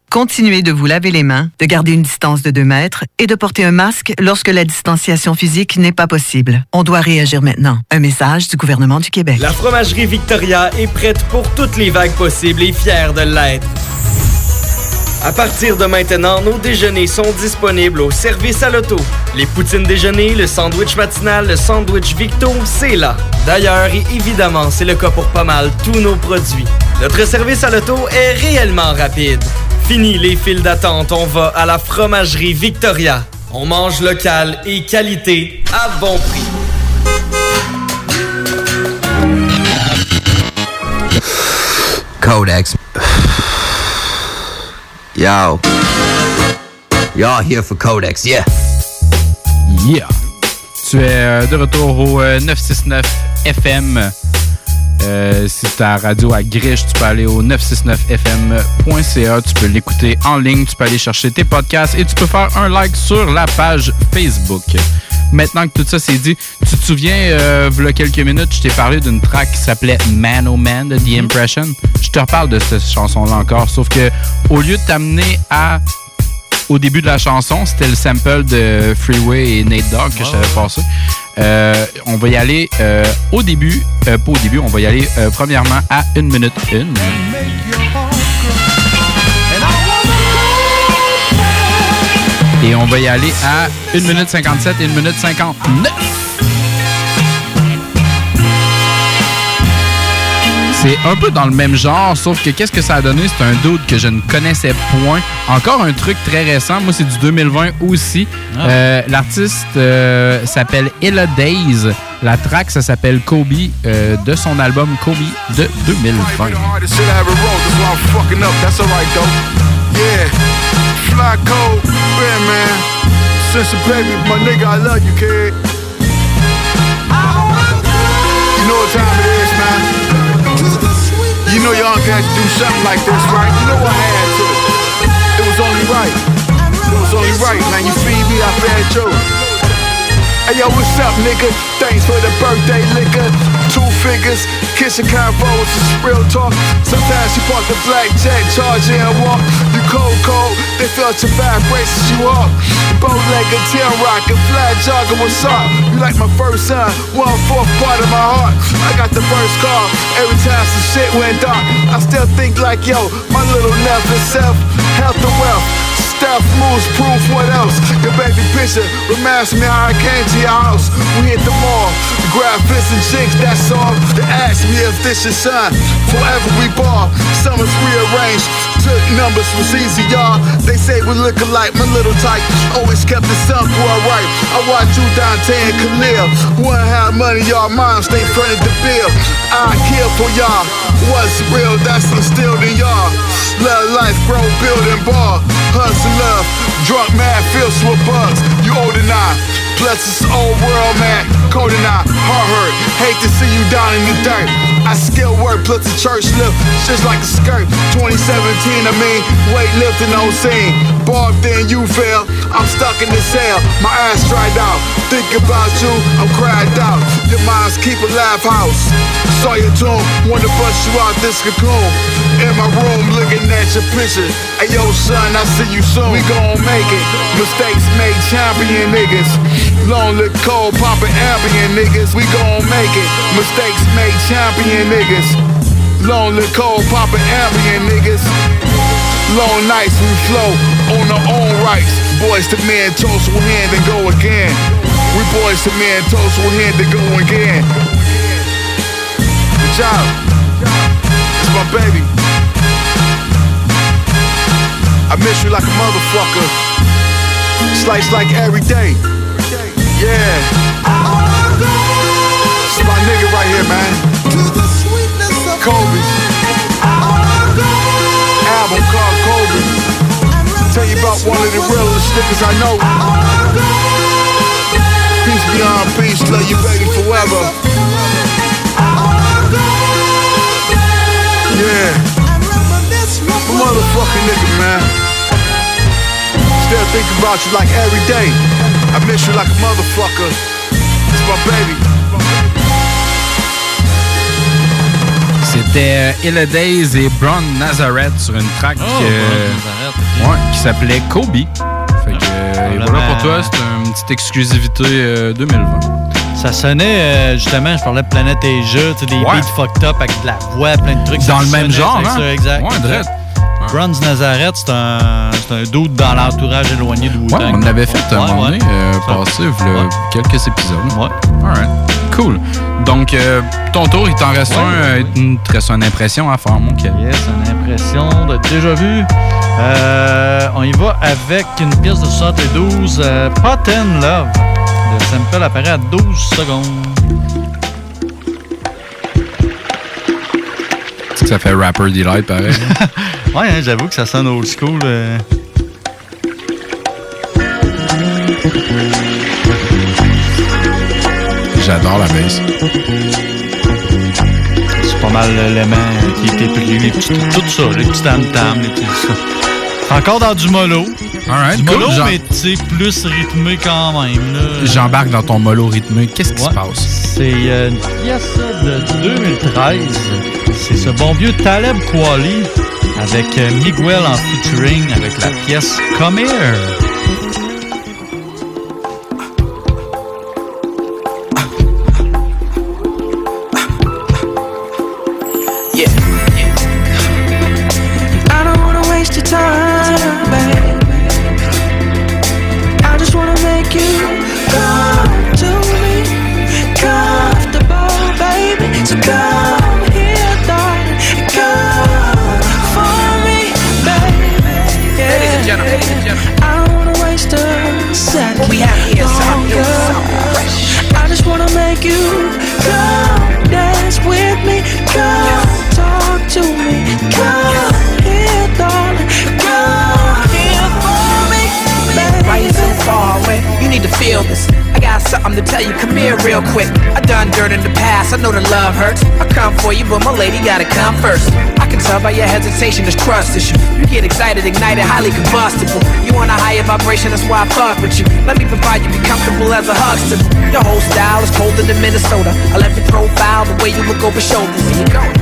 Continuez de vous laver les mains, de garder une distance de 2 mètres et de porter un masque lorsque la distanciation physique n'est pas possible. On doit réagir maintenant. Un message du gouvernement du Québec. La fromagerie Victoria est prête pour toutes les vagues possibles et fière de l'être. À partir de maintenant, nos déjeuners sont disponibles au service à l'auto. Les poutines déjeuner, le sandwich matinal, le sandwich Victo, c'est là. D'ailleurs, évidemment, c'est le cas pour pas mal tous nos produits. Notre service à l'auto est réellement rapide. Fini les files d'attente, on va à la fromagerie Victoria. On mange local et qualité à bon prix. Codex. Yo. Y'all here for Codex, yeah. Yeah. Tu es euh, de retour au euh, 969 FM. Euh, si ta radio à Griche, tu peux aller au 969fm.ca. Tu peux l'écouter en ligne. Tu peux aller chercher tes podcasts et tu peux faire un like sur la page Facebook. Maintenant que tout ça c'est dit, tu te souviens, euh, il quelques minutes, je t'ai parlé d'une track qui s'appelait Man Oh Man de The Impression. Je te reparle de cette chanson-là encore, sauf que au lieu de t'amener à au début de la chanson, c'était le sample de Freeway et Nate Dogg que je t'avais passé. Euh, on va y aller euh, au début, euh, pas au début, on va y aller premièrement à 1 minute 1. Et on va y aller à 1 minute 57 et 1 minute 59. C'est un peu dans le même genre, sauf que qu'est-ce que ça a donné? C'est un dude que je ne connaissais point. Encore un truc très récent. Moi, c'est du 2020 aussi. Ah. Euh, L'artiste euh, s'appelle Ella Days. La track, ça s'appelle Kobe euh, de son album Kobe de 2020. Hardest shit I ever wrote, that's why I'm fucking up, that's alright though. Yeah, fly cold, man, man. Since a baby, my nigga, I love you, kid. You know your uncle had to do something like this, right? You know I had to. It was only right. It was only right. Now you feed me, I fed you. Hey yo, what's up, nigga? Thanks for the birthday liquor. Two figures, kissing convos, is real talk. Sometimes you park the black jet, charge in and walk. You cold, cold, they felt your vibrations, you up. Bow-legged, tail rockin', flat jogger, what's up? You like my first son, one fourth part of my heart. I got the first call, every time some shit went dark. I still think like, yo, my little nephew self, health and wealth. Stealth moves, proof, what else? Your baby picture reminds me how I came to your house. We hit the mall, grab fists and chicks, that's all. They ask me if this your son. Forever we ball, summers rearranged. Took numbers was easy, y'all. They say we look alike, my little type. Always kept the sun for right. I watch you, Dante and Khalil. One have money, y'all mom stay fronted the bill. I kill for y'all. What's real, that's instilled in y'all. Love life, grow, build and ball. Hustle love, drunk mad, filled with bugs. You old and I, plus this old world man. Cold and I, heart hurt. Hate to see you down in the dirt. I skill work, plus the church lift, just like a skirt. 2017, I mean, weightlifting on scene. Barb, then you fell. I'm stuck in the cell, my ass dried out. Think about you, I'm cried out. Your minds keep a house. Saw your tomb, wanna bust you out this cocoon. In my room, looking at your picture. Hey yo, son, I see you soon. We gon' make it. Mistakes made champion niggas. Lonely, cold, poppin' ambient niggas. We gon' make it. Mistakes made champion niggas. Lonely, cold, poppin' ambient niggas. Long nights we flow on our own rights. Boys to men, toast with hand and go again. We boys to men, toast with hand and go again. Good job. It's my baby. I miss you like a motherfucker. Slice like every day. Yeah. It's my nigga right here, man. Kobe. Album called Kobe. Tell you about one of the realest niggas I know. Peace beyond peace, love you baby forever. Yeah. A motherfucking nigga, man. Still think about you like every day. I miss you like a motherfucker. It's my baby. C'était euh, Days et Brown Nazareth sur une track Oh, euh, ouais, qui s'appelait Kobe. Fait que, euh, et voilà pour toi, c'est une petite exclusivité euh, 2020. Ça sonnait, euh, justement, je parlais de Planète tu sais, des Ouais. beats fucked up avec de la voix, plein de trucs. Dans le même genre, hein? ça, exact. Ouais, exact. Bronze Nazareth, c'est un, c'est un dude dans l'entourage éloigné de Ouais, Wu-Tang. on l'avait fait un Ouais, moment ouais. donné, euh, passé, quelques épisodes. Ouais. Alright. Cool. Donc, euh, ton tour, il t'en reste Ouais. un. euh, il te reste une impression à faire, mon Ken. Yes, une impression de déjà vu. Euh, on y va avec une pièce de 72, euh, Pot and Love. Le sample apparaît à 12 secondes. Ça fait Rapper Delight, pareil. Ouais, hein, j'avoue que ça sonne old school. euh. J'adore la bass. C'est pas mal l'élément qui était pris. Les petits- tout ça, les petits tam-tams, les petits Encore dans du mollo. Alright, du cool. mollo, mais tu sais, plus rythmé quand même. là. J'embarque dans ton mollo rythmé. Qu'est-ce qui Ouais. se passe? C'est euh, une pièce de 2013. C'est ce bon vieux Taleb Kweli avec euh, Miguel en featuring avec la pièce Come Here. Lady gotta come first. I can tell by your hesitation, there's trust issue. You get excited, ignited, highly combustible. You want a higher vibration, that's why I fuck with you. Let me provide you, be comfortable as a huckster. Your whole style is colder than Minnesota. I left your profile the way you look over shoulders.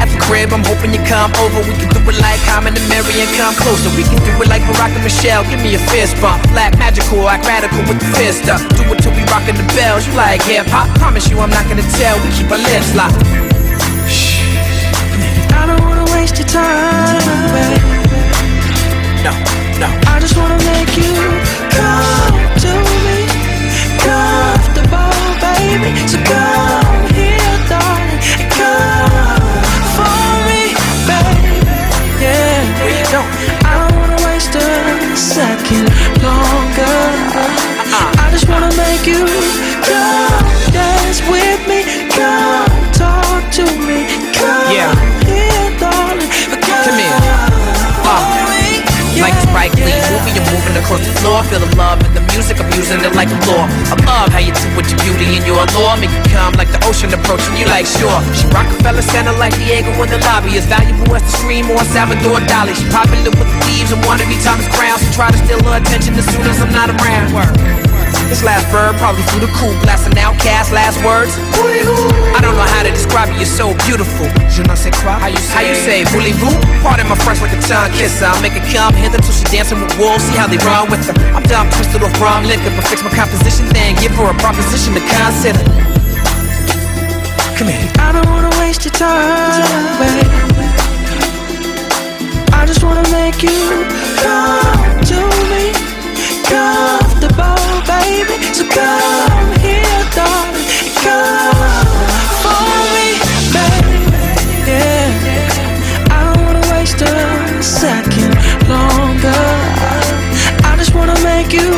At the crib, I'm hoping you come over. We can do it like Common and Mary and come closer. We can do it like Barack and Michelle. Give me a fist bump. Black magical, act radical with the fist up. Do it till we rockin' the bells. You like hip hop? Promise you I'm not gonna tell. We keep our lips locked. Time, baby. No, no. I just wanna make you come to me, comfortable, baby. So come here, darling, and come for me, baby. Yeah, going? I don't wanna waste a second longer. Uh-uh. I just wanna make you come dance with moving across the floor. Feel the love in the music, I'm using it like a law. I love how you do with your beauty and your allure. Make you come like the ocean approaching you like sure. She Rockefeller Center like Diego in the lobby. As valuable as the stream or Salvador Dali. She popular with the thieves and wanna be Thomas Crown. So try to steal her attention as soon as I'm not around. This last bird probably flew the coop, blasting outcast last words. I don't know how to describe you, you're so beautiful. Je ne sais quoi. How you say? How you say? Voulez-vous? Pardon my French like a tongue kisser. I'll make her come hither till she dancing with wolves. See how they run with her. I'm dumb, twisted off rum liquor, but fix my composition, then give her a proposition to consider. Come here. I don't wanna waste your time, baby. I just wanna make you come to me, comfortable, baby. So come here, darling, come for me, baby. Yeah, I don't wanna waste a second longer. I just wanna make you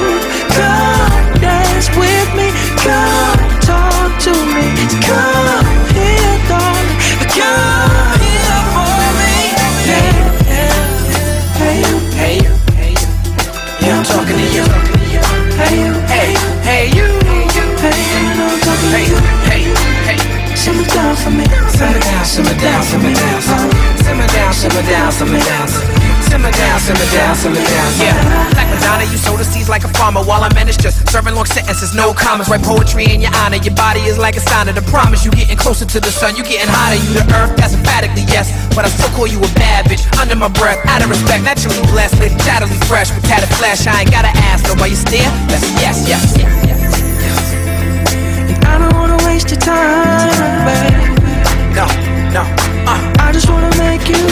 Simmer down, simmer down, simmer down. Simmer down, simmer down, simmer down. Simmer down, simmer down, simmer down. Yeah. Like Madonna, you sow the seeds like a farmer while I'm just Serving long sentences, no commas. Write poetry in your honor. Your body is like a sign of the promise. You getting closer to the sun, you getting hotter. You the earth, that's emphatically yes. But I still call you a bad bitch. Under my breath, out of respect, naturally blessed. Lady shadowy fresh with tatted flesh. I ain't gotta ask nobody stare. That's yes, yes, yes, yes. yes. And I don't wanna waste your time, babe. No, no, uh. I just wanna make you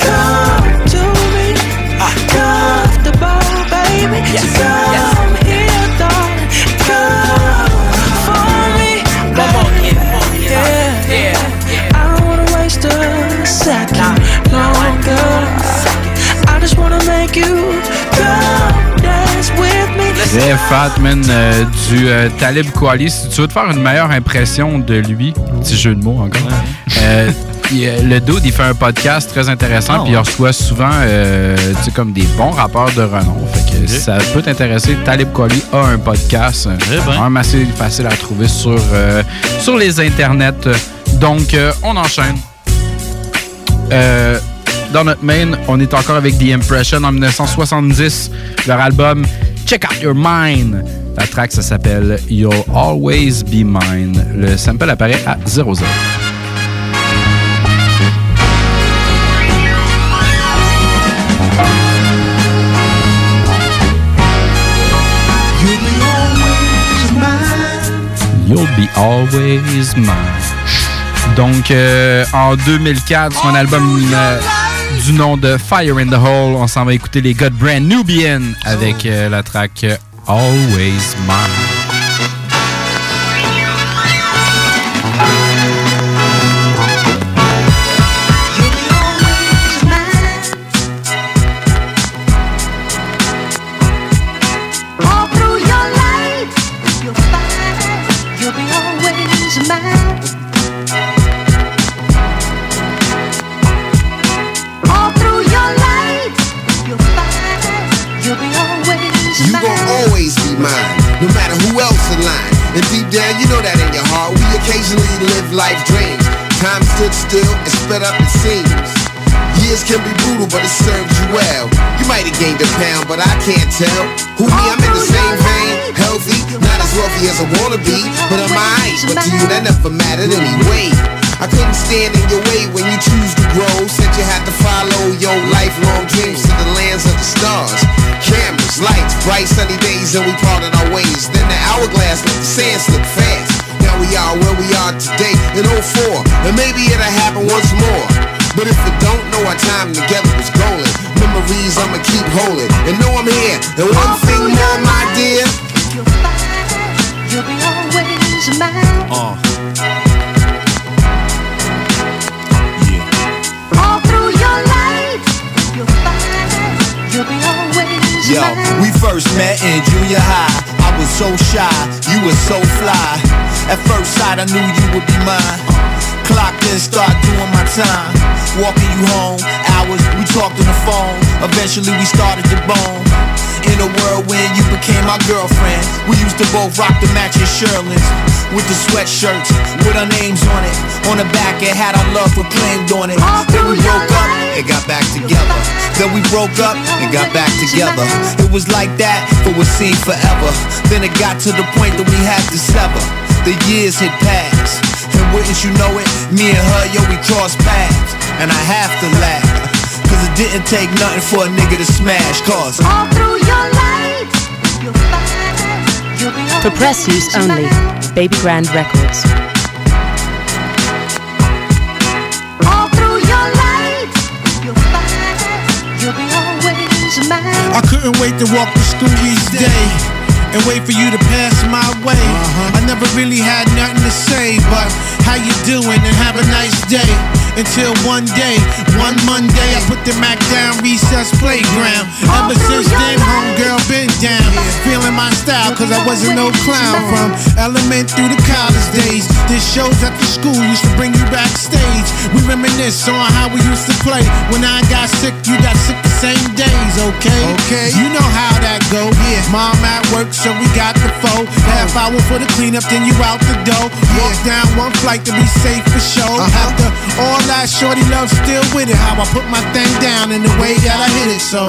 come to me, comfortable, baby. Yes, so come here, darling, come for me, more baby. one. Yeah, Yeah, I don't wanna waste a second longer. I just wanna make you come dance with me. Très fat, man, euh, du euh, Talib Kweli. Si tu veux te faire une meilleure impression de lui, petit jeu de mots encore, euh, il, euh, le dude, il fait un podcast très intéressant, Ah puis il reçoit souvent euh, tu sais, comme des bons rappeurs de renom. Fait que ça peut t'intéresser. Talib Kweli a un podcast, euh, Eh ben. même assez facile à trouver sur, euh, sur les internets. Donc, euh, on enchaîne. Dans notre main, on est encore avec The Impression en 1970. Leur album Check Out Your Mind. La track, ça s'appelle You'll Always Be Mine. Le sample apparaît à 00. You'll be always mine. Donc, euh, en 2004, son album du nom de Fire in the Hole, on s'en va écouter les God Brand Nubian avec euh, la track euh, Always Mine. Still and sped up, it seems. Years can be brutal, but it served you well. You might have gained a pound, but I can't tell. Who me? I'm in the same vein, healthy, not as wealthy as I wanna be, but I'm alright. But to you, that never mattered anyway. I couldn't stand in your way when you choose to grow. Said you had to follow your lifelong dreams to the lands of the stars. Cameras, lights, bright sunny days, and we parted our ways. Then the hourglass let the sand slip fast. Now we are where we are today in 04, and maybe it'll happen once more. But if it don't know our time together was golden, memories I'ma keep holding. And know I'm here. And one thing more, my dear. You'll be always mine. Uh. All through your life, you'll find you'll be always Yo, mine. we first met in junior high. I was so shy, you were so fly. At first sight, I knew you would be mine. Clocked in, start doing my time. Walking you home, hours, we talked on the phone. Eventually, we started to bone. In a whirlwind, you became my girlfriend. We used to both rock the matching Sherlins with the sweatshirts with our names on it. On the back, it had our love proclaimed on it. Then we broke up and got back together. Then we broke up and got back together. It was like that for what seemed forever. Then it got to the point that we had to sever. The years had passed, and wouldn't you know it, me and her, yo, we crossed paths. And I have to laugh, cause it didn't take nothing for a nigga to smash. Cause All through your life, you'll find you'll be For press use only. Baby Grand Records. All through your life, you'll find you'll be always mine. I couldn't wait to walk to school each day and wait for you to pass my way. Uh-huh. I never really had nothing to say, but how you doing and have a nice day. Until one day, one Monday, I put the Mac down, recess playground. Ever since then, homegirl been down. Feeling my style, cause I wasn't no clown. From element through the college days. Did shows at the school, used to bring you backstage. We reminisce on how we used to play. When I got sick, you got sick the same days, okay? Okay. You know how that go. Yeah. Mom at work, so we got the foe. Half oh. hour for the cleanup, then you out the door. Walk down one flight to be safe for sure. Uh-huh. After all shorty love still with it. How I put my thing down in the way that I hit it. So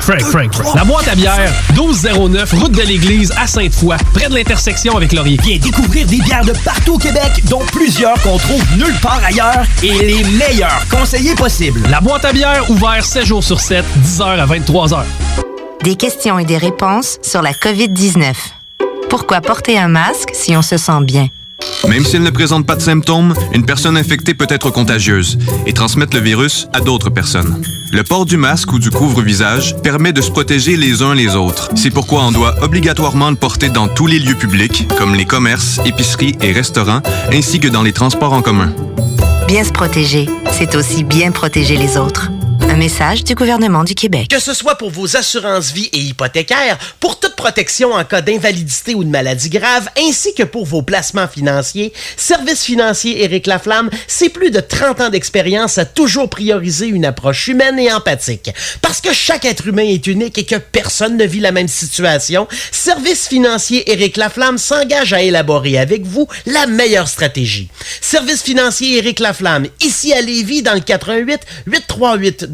Frank, Frank, Frank. La boîte à bière, 1209, route de l'église à Sainte-Foy, près de l'intersection avec Laurier. Viens découvrir des bières de partout au Québec, dont plusieurs qu'on trouve nulle part ailleurs et les meilleurs conseillers possibles. La boîte à bière, ouvert 7 jours sur 7, 10h à 23h. Des questions et des réponses sur la COVID-19. Pourquoi porter un masque si on se sent bien? Même si elle ne présente pas de symptômes, une personne infectée peut être contagieuse et transmettre le virus à d'autres personnes. Le port du masque ou du couvre-visage permet de se protéger les uns les autres. C'est pourquoi on doit obligatoirement le porter dans tous les lieux publics, comme les commerces, épiceries et restaurants, ainsi que dans les transports en commun. Bien se protéger, c'est aussi bien protéger les autres. Un message du gouvernement du Québec. Que ce soit pour vos assurances vie et hypothécaires, pour toute protection en cas d'invalidité ou de maladie grave, ainsi que pour vos placements financiers, Service financier Éric Laflamme, c'est plus de 30 ans d'expérience à toujours prioriser une approche humaine et empathique. Parce que chaque être humain est unique et que personne ne vit la même situation, Service financier Éric Laflamme s'engage à élaborer avec vous la meilleure stratégie. Service financier Éric Laflamme, ici à Lévis, dans le 88 838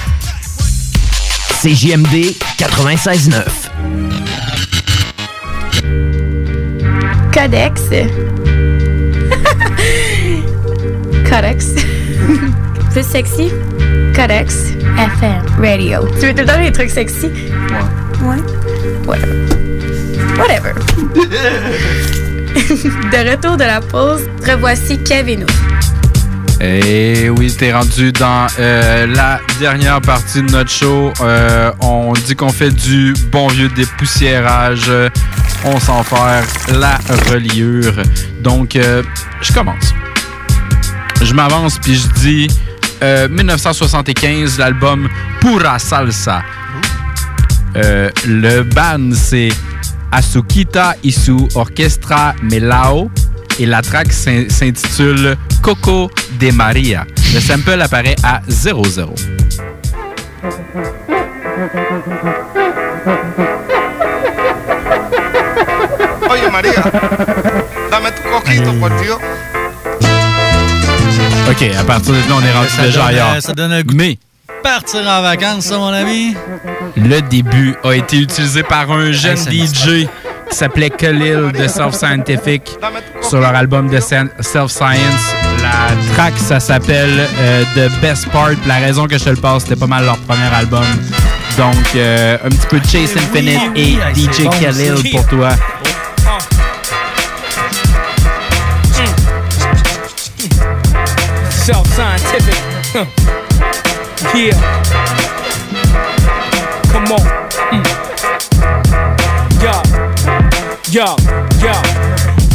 CJMD 96.9. Codex. Codex. Plus sexy? Codex FM Radio. Tu veux tout le temps des trucs sexy? Ouais. Ouais. Whatever. Whatever. de retour de la pause, revoici Kev et. Et oui, t'es rendu dans euh, la dernière partie de notre show. Euh, on dit qu'on fait du bon vieux dépoussiérage. On s'en faire la reliure. Donc, euh, je commence. Je m'avance puis je dis euh, 1975, l'album Pura Salsa. Le band, c'est Asukita Isu Orchestra Melao et la track s'in- s'intitule Coco de Maria. Le sample apparaît à 00. Oye, María, dame tu coquito, por Dios. OK, à partir de là, on est rendu Ça déjà donne, ailleurs. euh, ça donne un goût. Mais Partir en vacances, ça, mon ami. le début a été utilisé par un jeune DJ qui s'appelait Khalil de Self Scientific sur leur album de Self Science. La track, ça s'appelle euh, The Best Part. La raison que je te le passe, c'était pas mal leur premier album. Donc, euh, un petit peu de Chase Infinite et DJ Khalil pour toi. Self scientific. Yeah. Yo.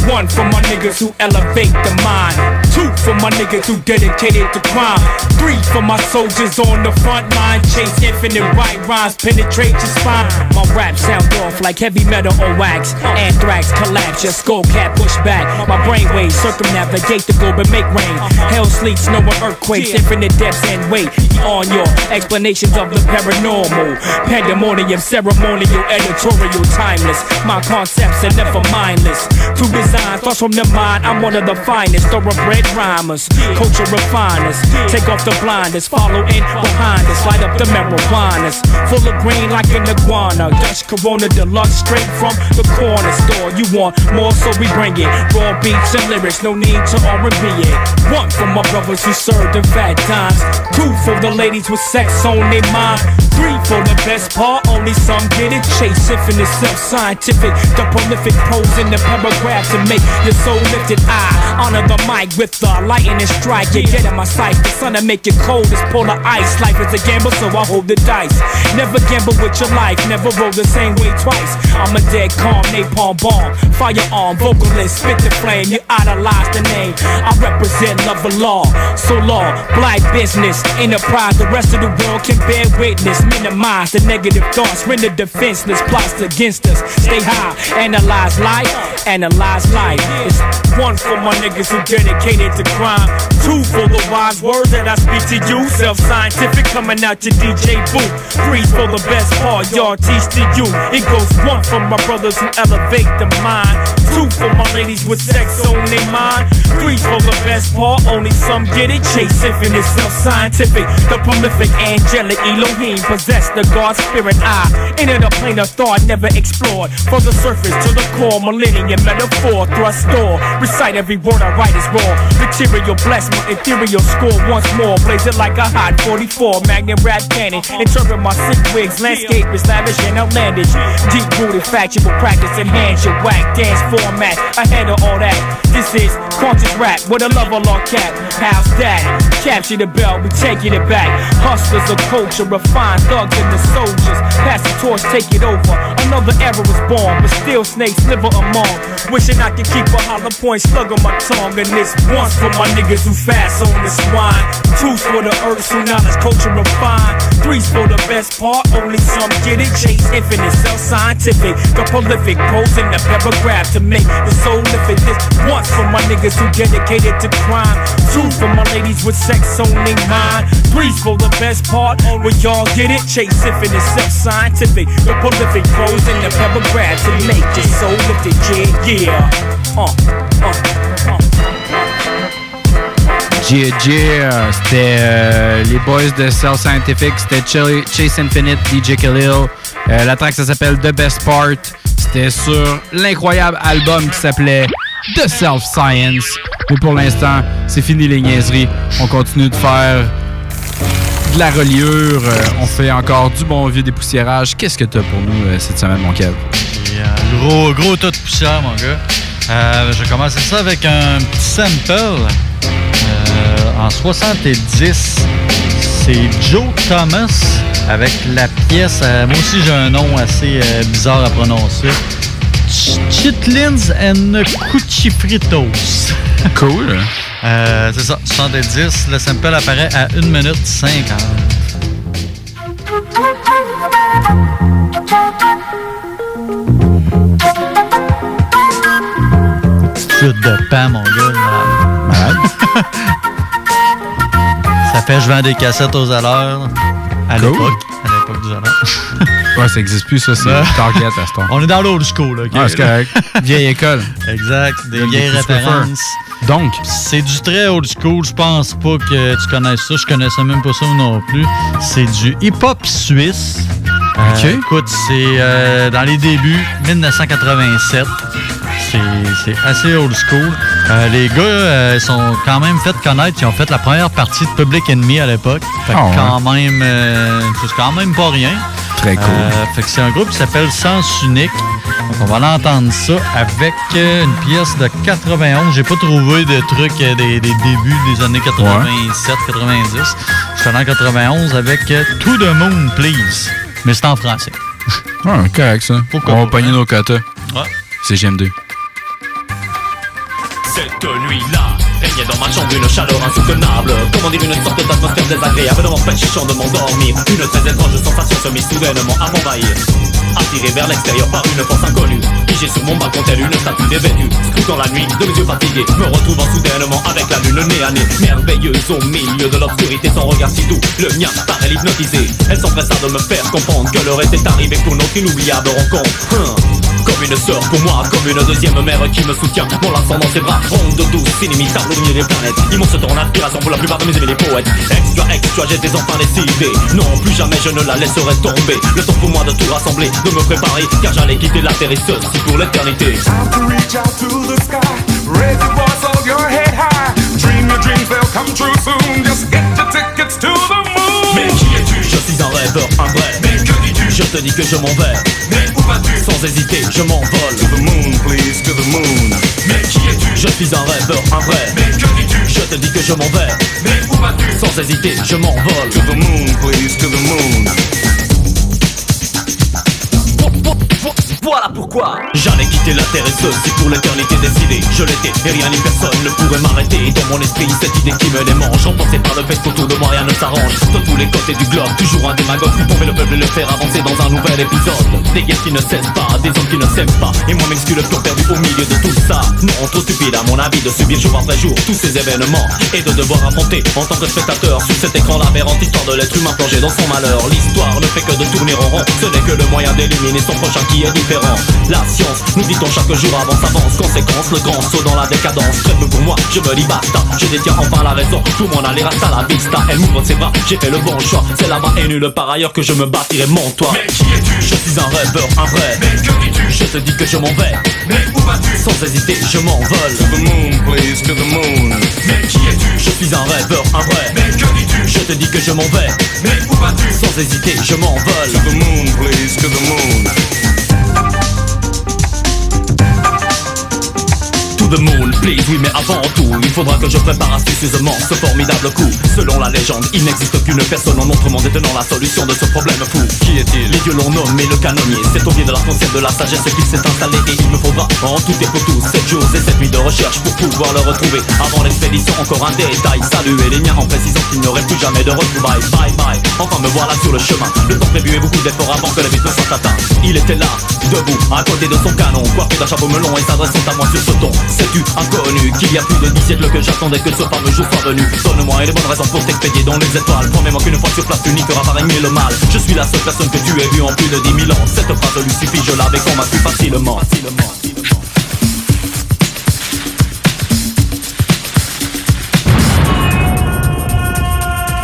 One for my niggas who elevate the mind. Two for my niggas who dedicated to crime. Three for my soldiers on the front line. Chase infinite right rhymes, penetrate your spine. My rap sound off like heavy metal on wax. Anthrax collapse, your skull cap push back. My brainwaves circumnavigate the globe and make rain. Hell sleeps, no more earthquakes, infinite depths and weight. On your explanations of the paranormal. Pandemonium, ceremonial, editorial, timeless. My concepts are never mindless. To design thoughts from the mind, I'm one of the finest. Thoroughbred rhymers, culture refiners. Take off the blinders, follow in behind us. Light up the marijuanas. Full of green like an iguana. Dutch Corona Deluxe straight from the corner store. You want more, so we bring it. Raw beats and lyrics, no need to R&B it. One for my brothers who served in fat times. Two for the ladies with sex on their mind. Three for the best part, only some get it. Chase infinite, self-scientific. The prolific prose in the paragraph to make your soul lifted. I honor the mic with the lightning strike. You get in my sight. The sun to make you cold as polar ice. Life is a gamble, so I hold the dice. Never gamble with your life, never roll the same way twice. I'm a dead calm, napalm bomb. Firearm, vocalist, spit the flame. You idolize the name. I represent love and law. So law, black business, enterprise. The rest of the world can bear witness. Minimize the negative thoughts, render defenseless plots against us. Stay high, analyze life, analyze life. It's One for my niggas who dedicated to crime. Two for the wise words that I speak to you. Self-scientific coming out your DJ booth. Three for the best part y'all teach to you. It goes one for my brothers who elevate the mind. Two for my ladies with sex on their mind. Three for the best part, only some get it. Chase infinite, self-scientific. The prolific angelic Elohim possess the God spirit. I entered a plane of thought never explored. From the surface to the core, millennium metaphor, thrust door. Recite every word I write is raw. Material bless my ethereal score once more. Blaze it like a hot 44 Magnum rap cannon. Interpret my sick wigs, landscape is lavish and outlandish. Deep rooted factual practice enhance your whack dance format. Ahead of all that, this is conscious rap with a level on cap. How's that? Capture the bell, we taking it back. Hustlers of culture, refined thugs and the soldiers. Pass the torch, take it over. Another era was born, but still snakes liver among. Wishing I could keep a hollow point slug on my tongue. And this once for my niggas who fast on this wine. Two's for the earth, who knowledge, culture refined. Three's for the best part, only some get it. Chase infinite, self-scientific. The prolific, pose in the paragraph to make the soul live it. This once for my niggas who dedicated to crime. Two for my ladies with sex on their mind. Three's for the best part, only y'all get it. Chase infinite, self-scientific. The prolific, pose in the paragraph to make the soul it. Yeah, yeah. Uh, uh, uh. Yeah, yeah. C'était euh, les boys de Cell Scientific. C'était Ch- Chase Infinite, DJ Khalil. Euh, la track, ça s'appelle The Best Part. C'était sur l'incroyable album qui s'appelait The Self Science. Mais pour l'instant, c'est fini les niaiseries. On continue de faire de la reliure. Euh, on fait encore du bon vieux dépoussiérage. Qu'est-ce que t'as pour nous euh, cette semaine, mon Kev? Gros, gros tas de poussière, mon gars. Euh, je vais commencer ça avec un petit sample. Euh, en 70, c'est Joe Thomas avec la pièce. euh, moi aussi, j'ai un nom assez bizarre à prononcer. Ch- Chitlins and Cuchifritos. Cool. Euh, c'est ça, 70. Le sample apparaît à 1 minute 50. Chute de pan, mon gars. Malade. Ça fait je vends des cassettes aux alleurs. À Cool. l'époque. À l'époque des alleurs. Ouais, ça existe plus, ça. C'est. Target à ce temps. On est dans l'old school, OK? Ah, c'est correct. Vieille école. Exact, des vieilles références. Donc, c'est du très old school. Je pense pas que tu connaisses ça. Je connaissais même pas ça non plus. C'est du hip-hop suisse. Euh, Ok. écoute, c'est euh, dans les débuts, 1987. C'est assez old school. Euh, les gars euh, sont quand même fait connaître. Ils ont fait la première partie de Public Enemy à l'époque. Fait que Ah ouais. quand même, euh, c'est quand même pas rien. Très cool. Euh, fait que c'est un groupe qui s'appelle Sens Unique. Donc on va l'entendre ça avec une pièce de 91. J'ai pas trouvé de trucs euh, des, des débuts des années 87, 90. Je suis allé en 91 avec euh, To the Moon Please. Mais c'est en français. ah, correct, ça. Pourquoi On va pogner hein? nos quotas. Ouais. C'est GM2. Cette nuit-là, régnait dans ma chambre une chaleur insoutenable. Comment dire une sorte d'atmosphère désagréable m'empêchant de m'endormir. Une très étrange sensation se mit soudainement à m'envahir. Attiré vers l'extérieur par une force inconnue. Figé sur mon balcon telle une statue dévêtue. Scrutant la nuit, de mes yeux fatigués Me retrouvant soudainement avec la lune nez. Merveilleuse au milieu de l'obscurité Son regard si doux, le mien paraît l'hypnotiser Elle s'empressa de me faire comprendre Que l'heure était arrivée pour notre inoubliable rencontre Hum. Comme une sœur pour moi, comme une deuxième mère qui me soutient M'enlaçant dans ses bras, ronde douce, inimitable au milieu des planètes Immense ton inspiration pour la plupart de mes amis les poètes Extra, extra, j'étais enfin décidé Non, plus jamais je ne la laisserai tomber Le temps pour moi de tout rassembler, de me préparer Car j'allais quitter la terre et ceci pour l'éternité Time to reach out to the sky. Raise your voice, hold your head high. Dream your dreams, they'll come true soon. Just get your tickets to the moon. Mais qui es-tu? Je suis un rêveur, un vrai Mais que dis-tu Je te dis que je m'en vais. Mais où vas-tu? Sans hésiter, je m'envole. To the moon, please, to the moon. Mais qui es-tu? Je suis un rêveur, un vrai. Mais que dis-tu? Je te dis que je m'en vais. Mais où vas-tu? Sans hésiter, je m'envole. To the moon, please, to the moon Voilà pourquoi J'allais quitter la terre et ceci pour l'éternité décidée. Je l'étais et rien ni personne ne pourrait m'arrêter. Dans mon esprit cette idée qui me démange Emporté par le fait qu'autour de moi rien ne s'arrange. De tous les côtés du globe, toujours un démagogue. Pour le peuple et le faire avancer dans un nouvel épisode. Des guerres qui ne cessent pas, des hommes qui ne s'aiment pas. Et moi m'excuse le pur perdu au milieu de tout ça. Non, trop stupide à mon avis de subir jour après jour Tous ces événements. Et de devoir affronter en tant que spectateur Sur cet écran l'aberrante histoire de l'être humain plongé dans son malheur. L'histoire ne fait que de tourner en rond. Ce n'est que le moyen d'éliminer son prochain qui est différent La science, nous dit-on chaque jour avance, avance Conséquence, le grand saut dans la décadence. Très peu pour moi, je me dis basta Je détiens enfin la raison, tout mon aller reste à la vista. Elle m'ouvre ses bras, j'ai fait le bon choix. C'est là-bas et nulle par ailleurs que je me bâtirai mon toit. Mais qui es-tu? Je suis un rêveur, un vrai. Mais que dis-tu? Je te dis que je m'en vais. Mais où vas-tu? Sans hésiter, je m'envole. To the moon, please, to the moon. Mais qui es-tu? Je suis un rêveur, un vrai. Mais que dis-tu? Je te dis que je m'en vais. Mais où vas-tu? Sans hésiter, je m'envole. To the moon, please, to the moon Please, oui mais avant tout Il faudra que je prépare astucieusement ce formidable coup. Selon la légende, il n'existe qu'une personne en notre monde détenant la solution de ce problème fou. Qui est-il? Les dieux l'ont nommé le canonnier. C'est au pied de l'arc-en-ciel de la sagesse qu'il s'est installé Et il me faudra en tout et pour tout 7 jours et 7 nuits de recherche pour pouvoir le retrouver. Avant l'expédition, encore un détail. Saluer les miens en précisant qu'il n'y aurait plus jamais de retrouvailles. Bye bye, enfin me voilà sur le chemin. Le temps prévu et beaucoup d'efforts avant que le but ne soit atteint Il était là, debout, à côté de son canon Coiffé d'un chapeau melon et s'adressant à moi sur ce ton Sais-tu, inconnu, qu'il y a plus de 10 siècles que j'attendais que ce fameux jour soit venu Donne-moi les bonnes raisons pour t'expédier dans les étoiles Promets-moi qu'une fois sur place tu n'y feras pas régner le mal Je suis la seule personne que tu aies vue en plus de 10 000 ans Cette phrase lui suffit, je l'avais convaincu facilement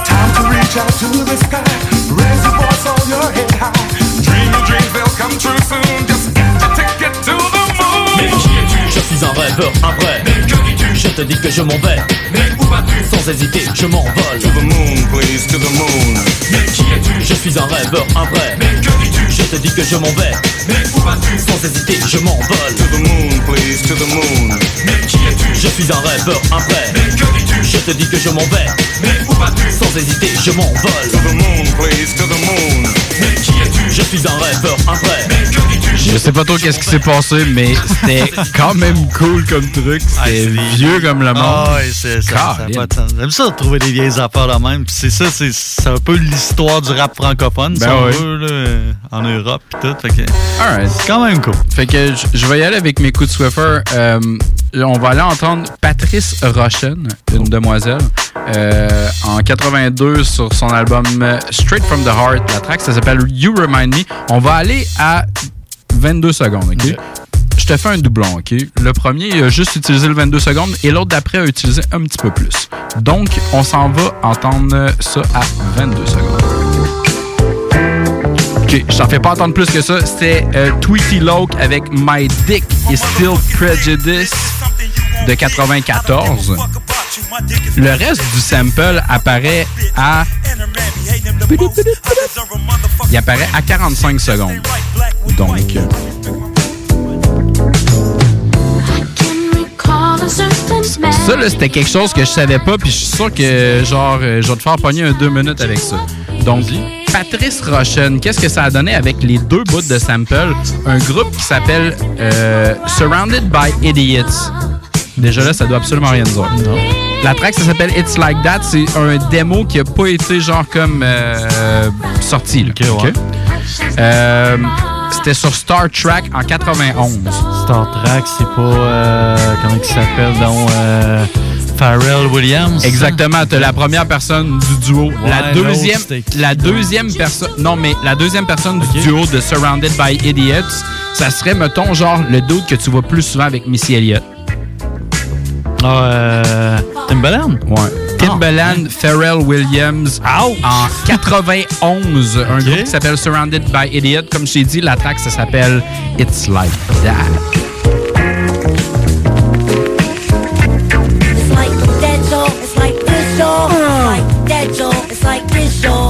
Time to reach out to the sky. Raise your voice, hold your head high. Dream your dreams, they'll come true soon. Just get your ticket to suis un rêveur, un vrai. Mais que dis-tu Je te dis que je m'en vais. Mais où vas-tu Sans hésiter, je m'envole. To the moon, please, to the moon. Mais qui es-tu Je suis un rêveur, un vrai. Mais que dis-tu Je te dis que je m'en vais. Mais où vas-tu Sans hésiter, je m'envole. To the moon, please, to the moon. Mais qui es-tu Je suis un rêveur, un vrai. Mais que dis-tu Je te dis que je m'en vais. Mais où vas-tu Sans hésiter, je m'envole. To the moon, please, to the moon. Mais Je suis un rêveur, un vrai Je sais pas trop qu'est-ce qui s'est passé, mais c'était quand même cool comme truc. C'était vieux comme le monde. Ah ouais, c'est ça. J'aime ça de trouver des vieilles affaires de même. Puis c'est ça, c'est un peu l'histoire du rap francophone, Ben veut, là, en Europe pis tout. Fait que Alright. c'est quand même cool. Fait que je- je vais y aller avec mes coups de Swiffer. Euh, on va aller entendre Patrice Rochen, une demoiselle, euh, en 82 sur son album euh, Straight from the Heart. La track, ça s'appelle You Remind Me. On va aller à 22 secondes, OK? Je te fais un doublon, OK? Le premier, il a juste utilisé le 22 secondes et l'autre d'après a utilisé un petit peu plus. Donc, on s'en va entendre ça à 22 secondes. Ok, je fais pas entendre plus que ça. C'était euh, Tweety Loke avec My Dick is Still Prejudice de 94. Le reste du sample apparaît à. Il apparaît à 45 secondes. Donc. euh, Ça, là, c'était quelque chose que je savais pas, puis je suis sûr que, genre, euh, je vais te faire pogner un deux minutes avec ça. Donc, Patrice Rochen, qu'est-ce que ça a donné avec les deux bouts de sample? Un groupe qui s'appelle euh, Surrounded by Idiots. Déjà là, ça doit absolument rien dire. La track, ça s'appelle It's Like That. C'est un démo qui a pas été, genre, comme euh, sorti. là. OK? Euh, C'était sur Star Trek en 91. Star Trek, c'est pas. euh, comment il s'appelle donc euh, Pharrell Williams. Exactement, t'as la première personne du duo. la deuxième, la personne, non mais la deuxième personne du duo de Surrounded by Idiots, ça serait mettons genre le dude que tu vois plus souvent avec Missy Elliott. Ah, euh, Timbaland? Ouais. Timbaland, Pharrell Williams en 91, un groupe qui s'appelle Surrounded by Idiots. Comme je t'ai dit, la track ça s'appelle It's Like That.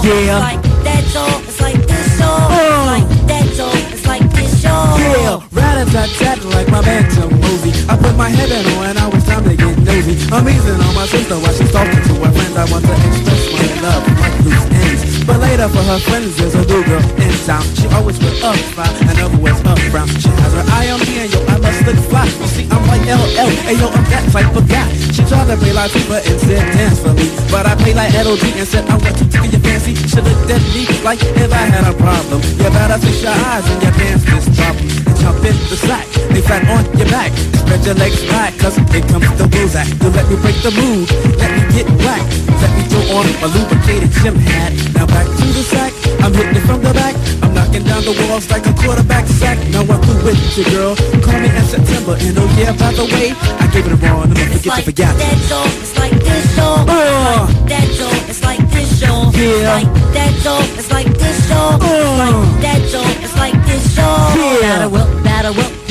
Yeah. It's like that, y'all. It's like this, y'all. Uh. It's like that, y'all. It's like this, y'all. Yeah, rat-a-tat-tat like my Bantam movie. I put my head in on and now it's time to get nosy. I'm easing on my sister while she's talking to her friend. I want to express my love like loose For her friends there's a new girl in sound. She always went up fine, never was up brown. She has her eye on me and yo, I must look fly. You see, I'm like LL, and yo, I'm that type of guy. She tried to play like Tuba and dance for me, but I play like LOD and said I want to tickle your fancy. She looked at me like if I had a problem. You better fix your eyes and your dance this problem. Jump in the sack, they flat on your back. Spread your legs back, cause it comes the bullseye. To let me break the mood, let me get whack. Let me throw on my lubricated gym hat. Now back to the sack, I'm hitting it from the back. I'm knocking down the walls like a quarterback sack. Now I'm through with you, girl. Call me in September, and oh yeah, by the way, I gave it a wrong. I'm gonna forget to forget. that door, it's like this door. Uh. Like that door, it's like this door. Yeah. Like that door, it's like this door. Like that door, it's like this door. Yeah. Battle up. Who's the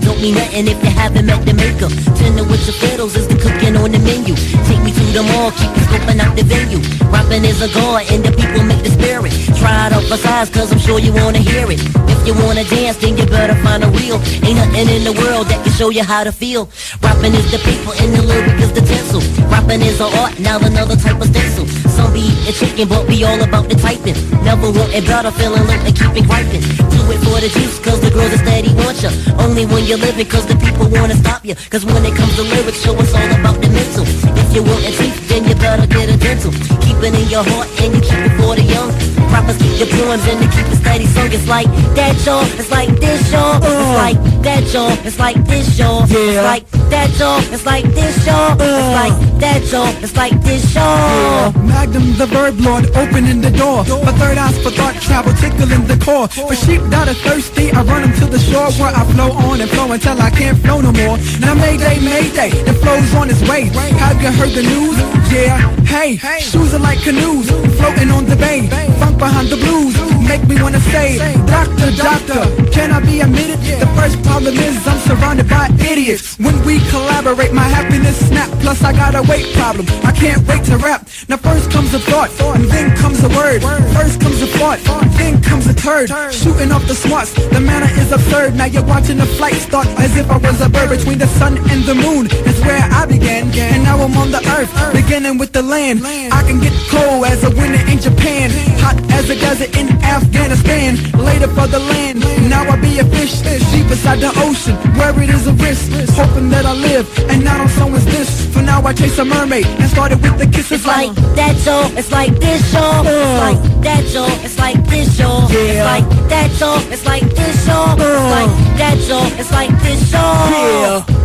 Don't mean nothing if you haven't met the maker. Tender with your fiddles is the cooking on the menu. Take me to the mall, keep me scoping out the venue. Rapping is a god, and the people make the spirit. Try it up for size, cause I'm sure you wanna hear it. If you wanna dance, then you better find a wheel. Ain't nothing in the world that can show you how to feel. Rapping is the paper, and the lyric is the tinsel. Rapping is an art, now another type of stencil. Some be eating chicken, but we all about the typing. Never want it better, feeling low and keeping griping. Do it for the juice, cause the girls are steady want ya. Only when you're living, cause the people wanna stop ya. Cause when it comes to lyrics, show us all about the mental. If you want a teeth, then you better get a dental. Keep it in your heart, and you keep it for the young. Rappers keep your poems, and they keep it steady song. It's like that, y'all. It's like this, y'all. It's uh. like that, y'all. It's like this, y'all. It's like that, y'all. It's like this, y'all. It's uh. like that, y'all. It's like this, y'all. Magnum the verb lord opening the door For third eyes for thought travel tickling the core For sheep that are thirsty I run them to the shore Where I flow on and flow until I can't flow no more Now mayday mayday the flow's on its way Have you heard the news? Yeah, hey, shoes are like canoes Floating on the bay Funk behind the blues Make me wanna say Doctor, doctor, can I be admitted? The first problem is I'm surrounded by idiots. When we collaborate my happiness snap Plus I got a weight problem. I can't wait to rap. Now first comes a thought And then comes a word. First comes a thought Then comes a turd. Shooting off the smarts The manner is absurd. Now you're watching the flight start As if I was a bird Between the sun and the moon. Is where I began And now I'm on the earth Beginning with the land. I can get cold as a winter in Japan Hot as a desert in Afghanistan Later for the land Now I be a fish Deep inside the ocean Where it is a risk Hoping that I live And not on someone's list For now I chase a mermaid And started with the kisses It's like that, y'all. It's like this, y'all. It's like that, y'all. It's like this, y'all. It's like uh. that, y'all. It's like this, y'all. It's like that, y'all. It's like this, y'all.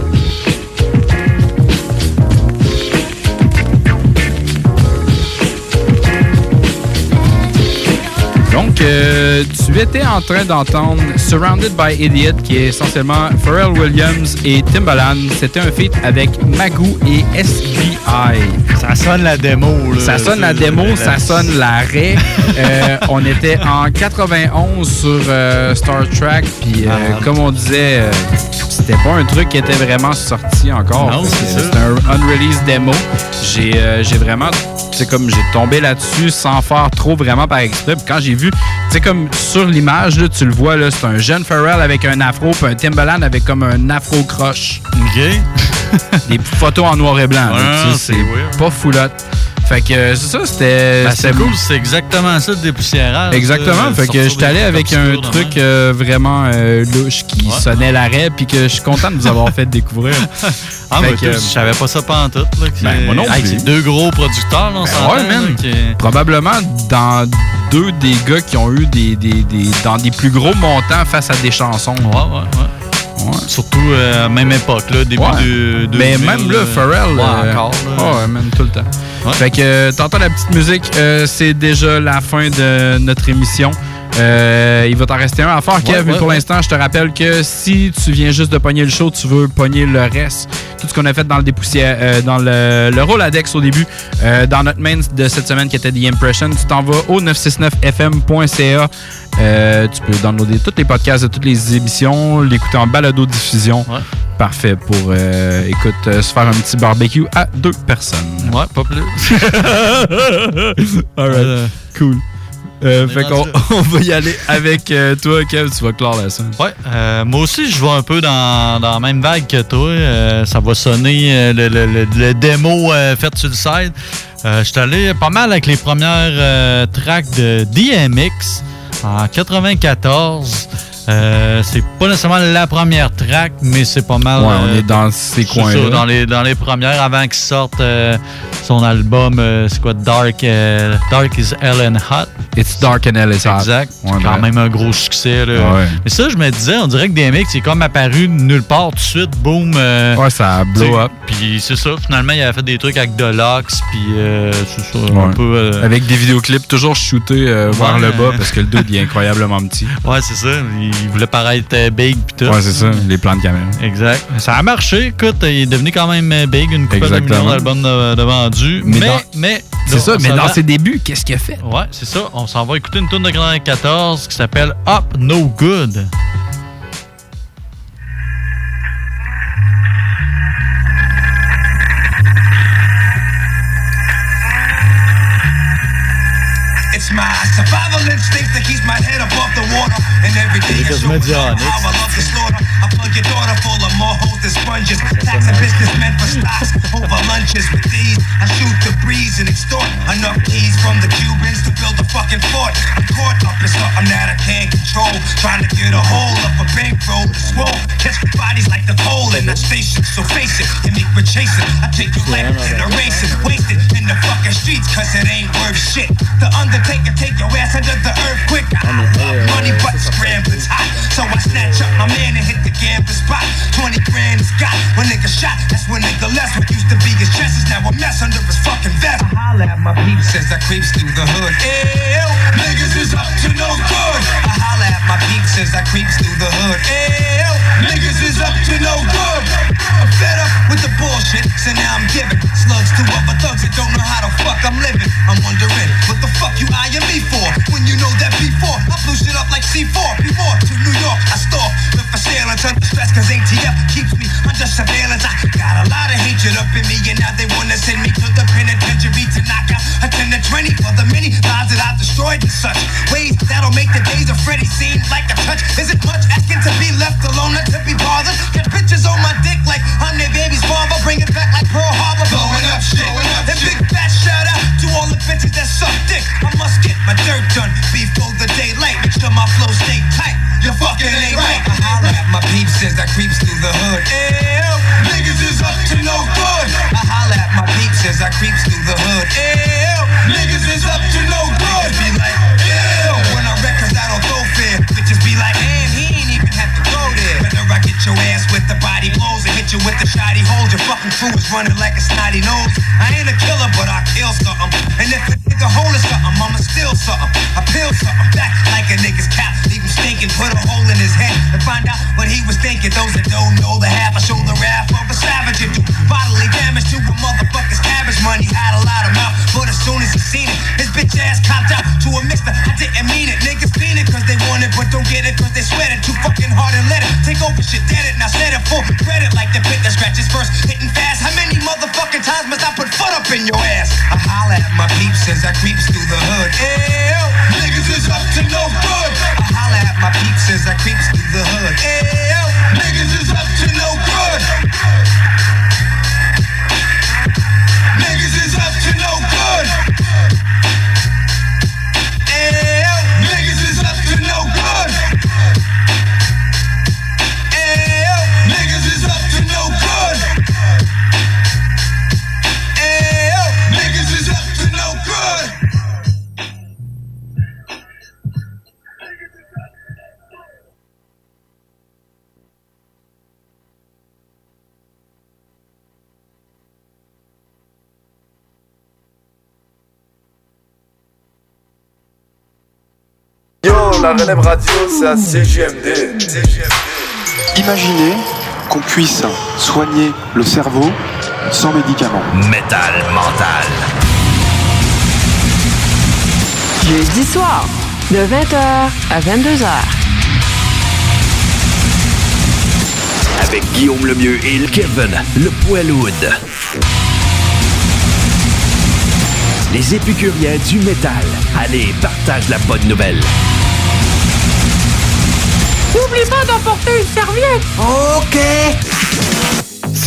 Donc, euh, tu étais en train d'entendre Surrounded by Idiot, qui est essentiellement Pharrell Williams et Timbaland. C'était un feat avec Magoo et SBI. Ça sonne la démo. là. Ça sonne la démo, la- ça sonne l'arrêt. Euh, on était en 91 sur euh, Star Trek, puis Ah. comme on disait, c'était pas un truc qui était vraiment sorti encore. Non, c'est C'était un unreleased démo. J'ai j'ai vraiment, c'est comme j'ai tombé là-dessus sans faire trop vraiment par exprès. Puis quand j'ai vu, tu sais comme sur l'image là, tu le vois là, c'est un jeune Pharrell avec un afro, puis un Timbaland avec comme un afro croche. Ok. Des photos en noir et blanc. Ouais, c'est pas foulotte. Fait que euh, c'est ça, c'était. Ben, c'est cool, c'est exactement ça, le dépoussiérage. Exactement. là, Fait que j'étais allé avec un truc euh, vraiment euh, louche qui sonnait l'arrêt, puis que je suis content de vous avoir fait découvrir. Ah, mais je savais pas ça pas en tout. Là, Ben, moi non Hey, plus. c'est deux gros producteurs, là, on Ben ouais, man. là, qui- Probablement dans deux des gars qui ont eu des, des, des- dans des plus gros montants face à des chansons. Ouais, ouais, ouais. Surtout euh, à même époque, là, début Ouais. de. Mais 2000, même là, euh, Pharrell. Ouais, euh, encore. là. ouais, même tout le temps. Fait que euh, t'entends la petite musique, euh, c'est déjà la fin de notre émission. Euh, il va t'en rester un à faire, Kev, Ouais, mais ouais, pour ouais. l'instant, je te rappelle que si tu viens juste de pogner le show, tu veux pogner le reste, tout ce qu'on a fait dans le dépoussière, euh, dans le, le Roladex au début, euh, dans notre main de cette semaine qui était The Impression, tu t'en vas au 969fm.ca. Euh, tu peux downloader tous les podcasts de toutes les émissions, l'écouter en balado-diffusion. Parfait pour, écoute, se faire un petit barbecue à deux personnes. Ouais, pas plus. Alright, cool. Euh, fait qu'on on va y aller avec euh, toi, Kev, tu vas clore la scène. Ouais, euh, moi aussi, je vais un peu dans, dans la même vague que toi. Ça va sonner le, le- le- le démo fait sur le site. Je suis allé pas mal avec les premières tracks de DMX en 94. Euh, c'est pas nécessairement la première track, mais c'est pas mal. Ouais, euh, on est dans ces coins-là. Dans les, dans les premières, avant qu'il sorte euh, son album, euh, c'est quoi, Dark, euh, Dark is Hell and Hot. It's Dark and Hell is Hot. Exact. Ouais, C'est quand ben. même un gros succès. Là. Mais ça, je me disais, on dirait que DMX, c'est comme apparu de nulle part tout de suite, boom. euh, Ouais, ça a blow up. Puis c'est ça, finalement, il a fait des trucs avec Deluxe, puis euh, c'est ça, un peu. euh, Avec des vidéoclips toujours shootés euh, vers le bas parce que le dude il est incroyablement petit. Ouais, c'est ça. Il voulait paraître euh, big pis tout. Ouais, c'est ça, les plans de caméra. Exact. Ça a marché. Écoute, il est devenu quand même euh, big, une couple de millions d'albums de, de vendus. Mais, Mais dans- mais, C'est ça, mais dans va- ses débuts, qu'est-ce qu'il a fait? Ouais, c'est ça. On s'en va écouter une tune de 94 qui s'appelle Up No Good. My survival instinct that keeps my head above the water. And every day I Because show Medionics. how I love the slaughter. I plug your daughter full of more holes than sponges. Tax a businessmen for stocks over lunches. With these, I shoot the breeze and extort enough keys from the Cubans to build a fucking fort. I'm caught up in something that I can't control. Trying to get a hold of a bankroll. Swole, catch bodies like the coal in the station. So face it, and make me chase it. I take your life and erase it. Waste it in the fucking streets, cause it ain't worth shit. The Undertaker take your ass under the earth quick. I don't want money, but scrambling's hot. So I snatch up my man and hit the gambling spot. 20 grand is got when nigga shot. That's when nigga less. What used to be his chest is now a mess under his fucking vest. I holla at my peeps as I creeps through the hood. Ew, niggas is up to no good. I holla at my peeps as I creeps through the hood. Ew, niggas is up to no good. I'm fed up with the bullshit, so now I'm giving slugs to other thugs that don't know how the fuck I'm living. I'm wondering what the fuck you eyeing me for when you know that before I blew shit up like C4. Before to New York, I stalk with for sale until the stress, cause ATF keeps me under surveillance. I got a lot of hatred up in me, and now they wanna send me to the penitentiary to knock out a 10 to 20 for the many lives that I've destroyed in such ways that'll make the days of Freddy seem like a touch. Is it much asking to be left alone, not to be bothered? Get pictures on my dick like I'm their baby's father, bring it back like Pearl Harbor, blowing up shit. And big fat shout out to all the bitches that suck dick. I must get my dirt done before the daylight. Make sure my flow stay tight. You fucking ain't right. I at my peeps as I creeps through the hood. Ew, niggas is up to no good. I holler at my peeps as I creeps through the hood. Ew, niggas is up to no hit you with the shoddy hold. your fucking crew is running like a snotty nose. I ain't a killer, but I kill something. And if a nigga hold something, I'ma steal something. I peel something back like a nigga's cap. Leave him stinking, put a hole in his head and find out what he was thinking. Those that don't know the half, I show the wrath of a savage and do bodily damage to a motherfucker's cabbage money. Had a lot of mouth, but as soon as he seen it, his bitch ass copped out to a mister. I didn't mean it. Niggas mean it cause they want it, but don't get it cause they sweat it. Too fucking hard and let it take over shit, dead it. Now set it full credit like the pit that scratches first, hitting fast. How many motherfucking times must I put foot up in your ass? I holla at my peeps as I creeps through the hood. Ew, niggas is up to no good. I holla at my peeps as I creeps through the hood. Ew, Yo, la relève radio, c'est à CGMD. Imaginez qu'on puisse soigner le cerveau sans médicaments. Métal mental. Jeudi soir, de 20h à 22h. Avec Guillaume Lemieux et Kevin, le Poilwood. Les épicuriens du métal. Allez, partage la bonne nouvelle. N'oublie pas d'emporter une serviette. OK.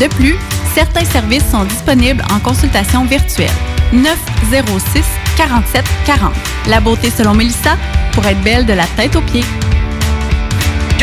De plus, certains services sont disponibles en consultation virtuelle. 906 47 40. La beauté selon Mélissa pour être belle de la tête aux pieds.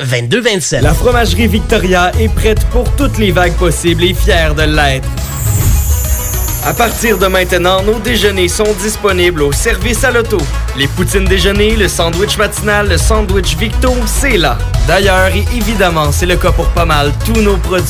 2227. La fromagerie Victoria est prête pour toutes les vagues possibles et fière de l'être. À partir de maintenant, nos déjeuners sont disponibles au service à l'auto. Les poutines déjeuner, le sandwich matinal, le sandwich Victo, c'est là. D'ailleurs, et évidemment, c'est le cas pour pas mal tous nos produits.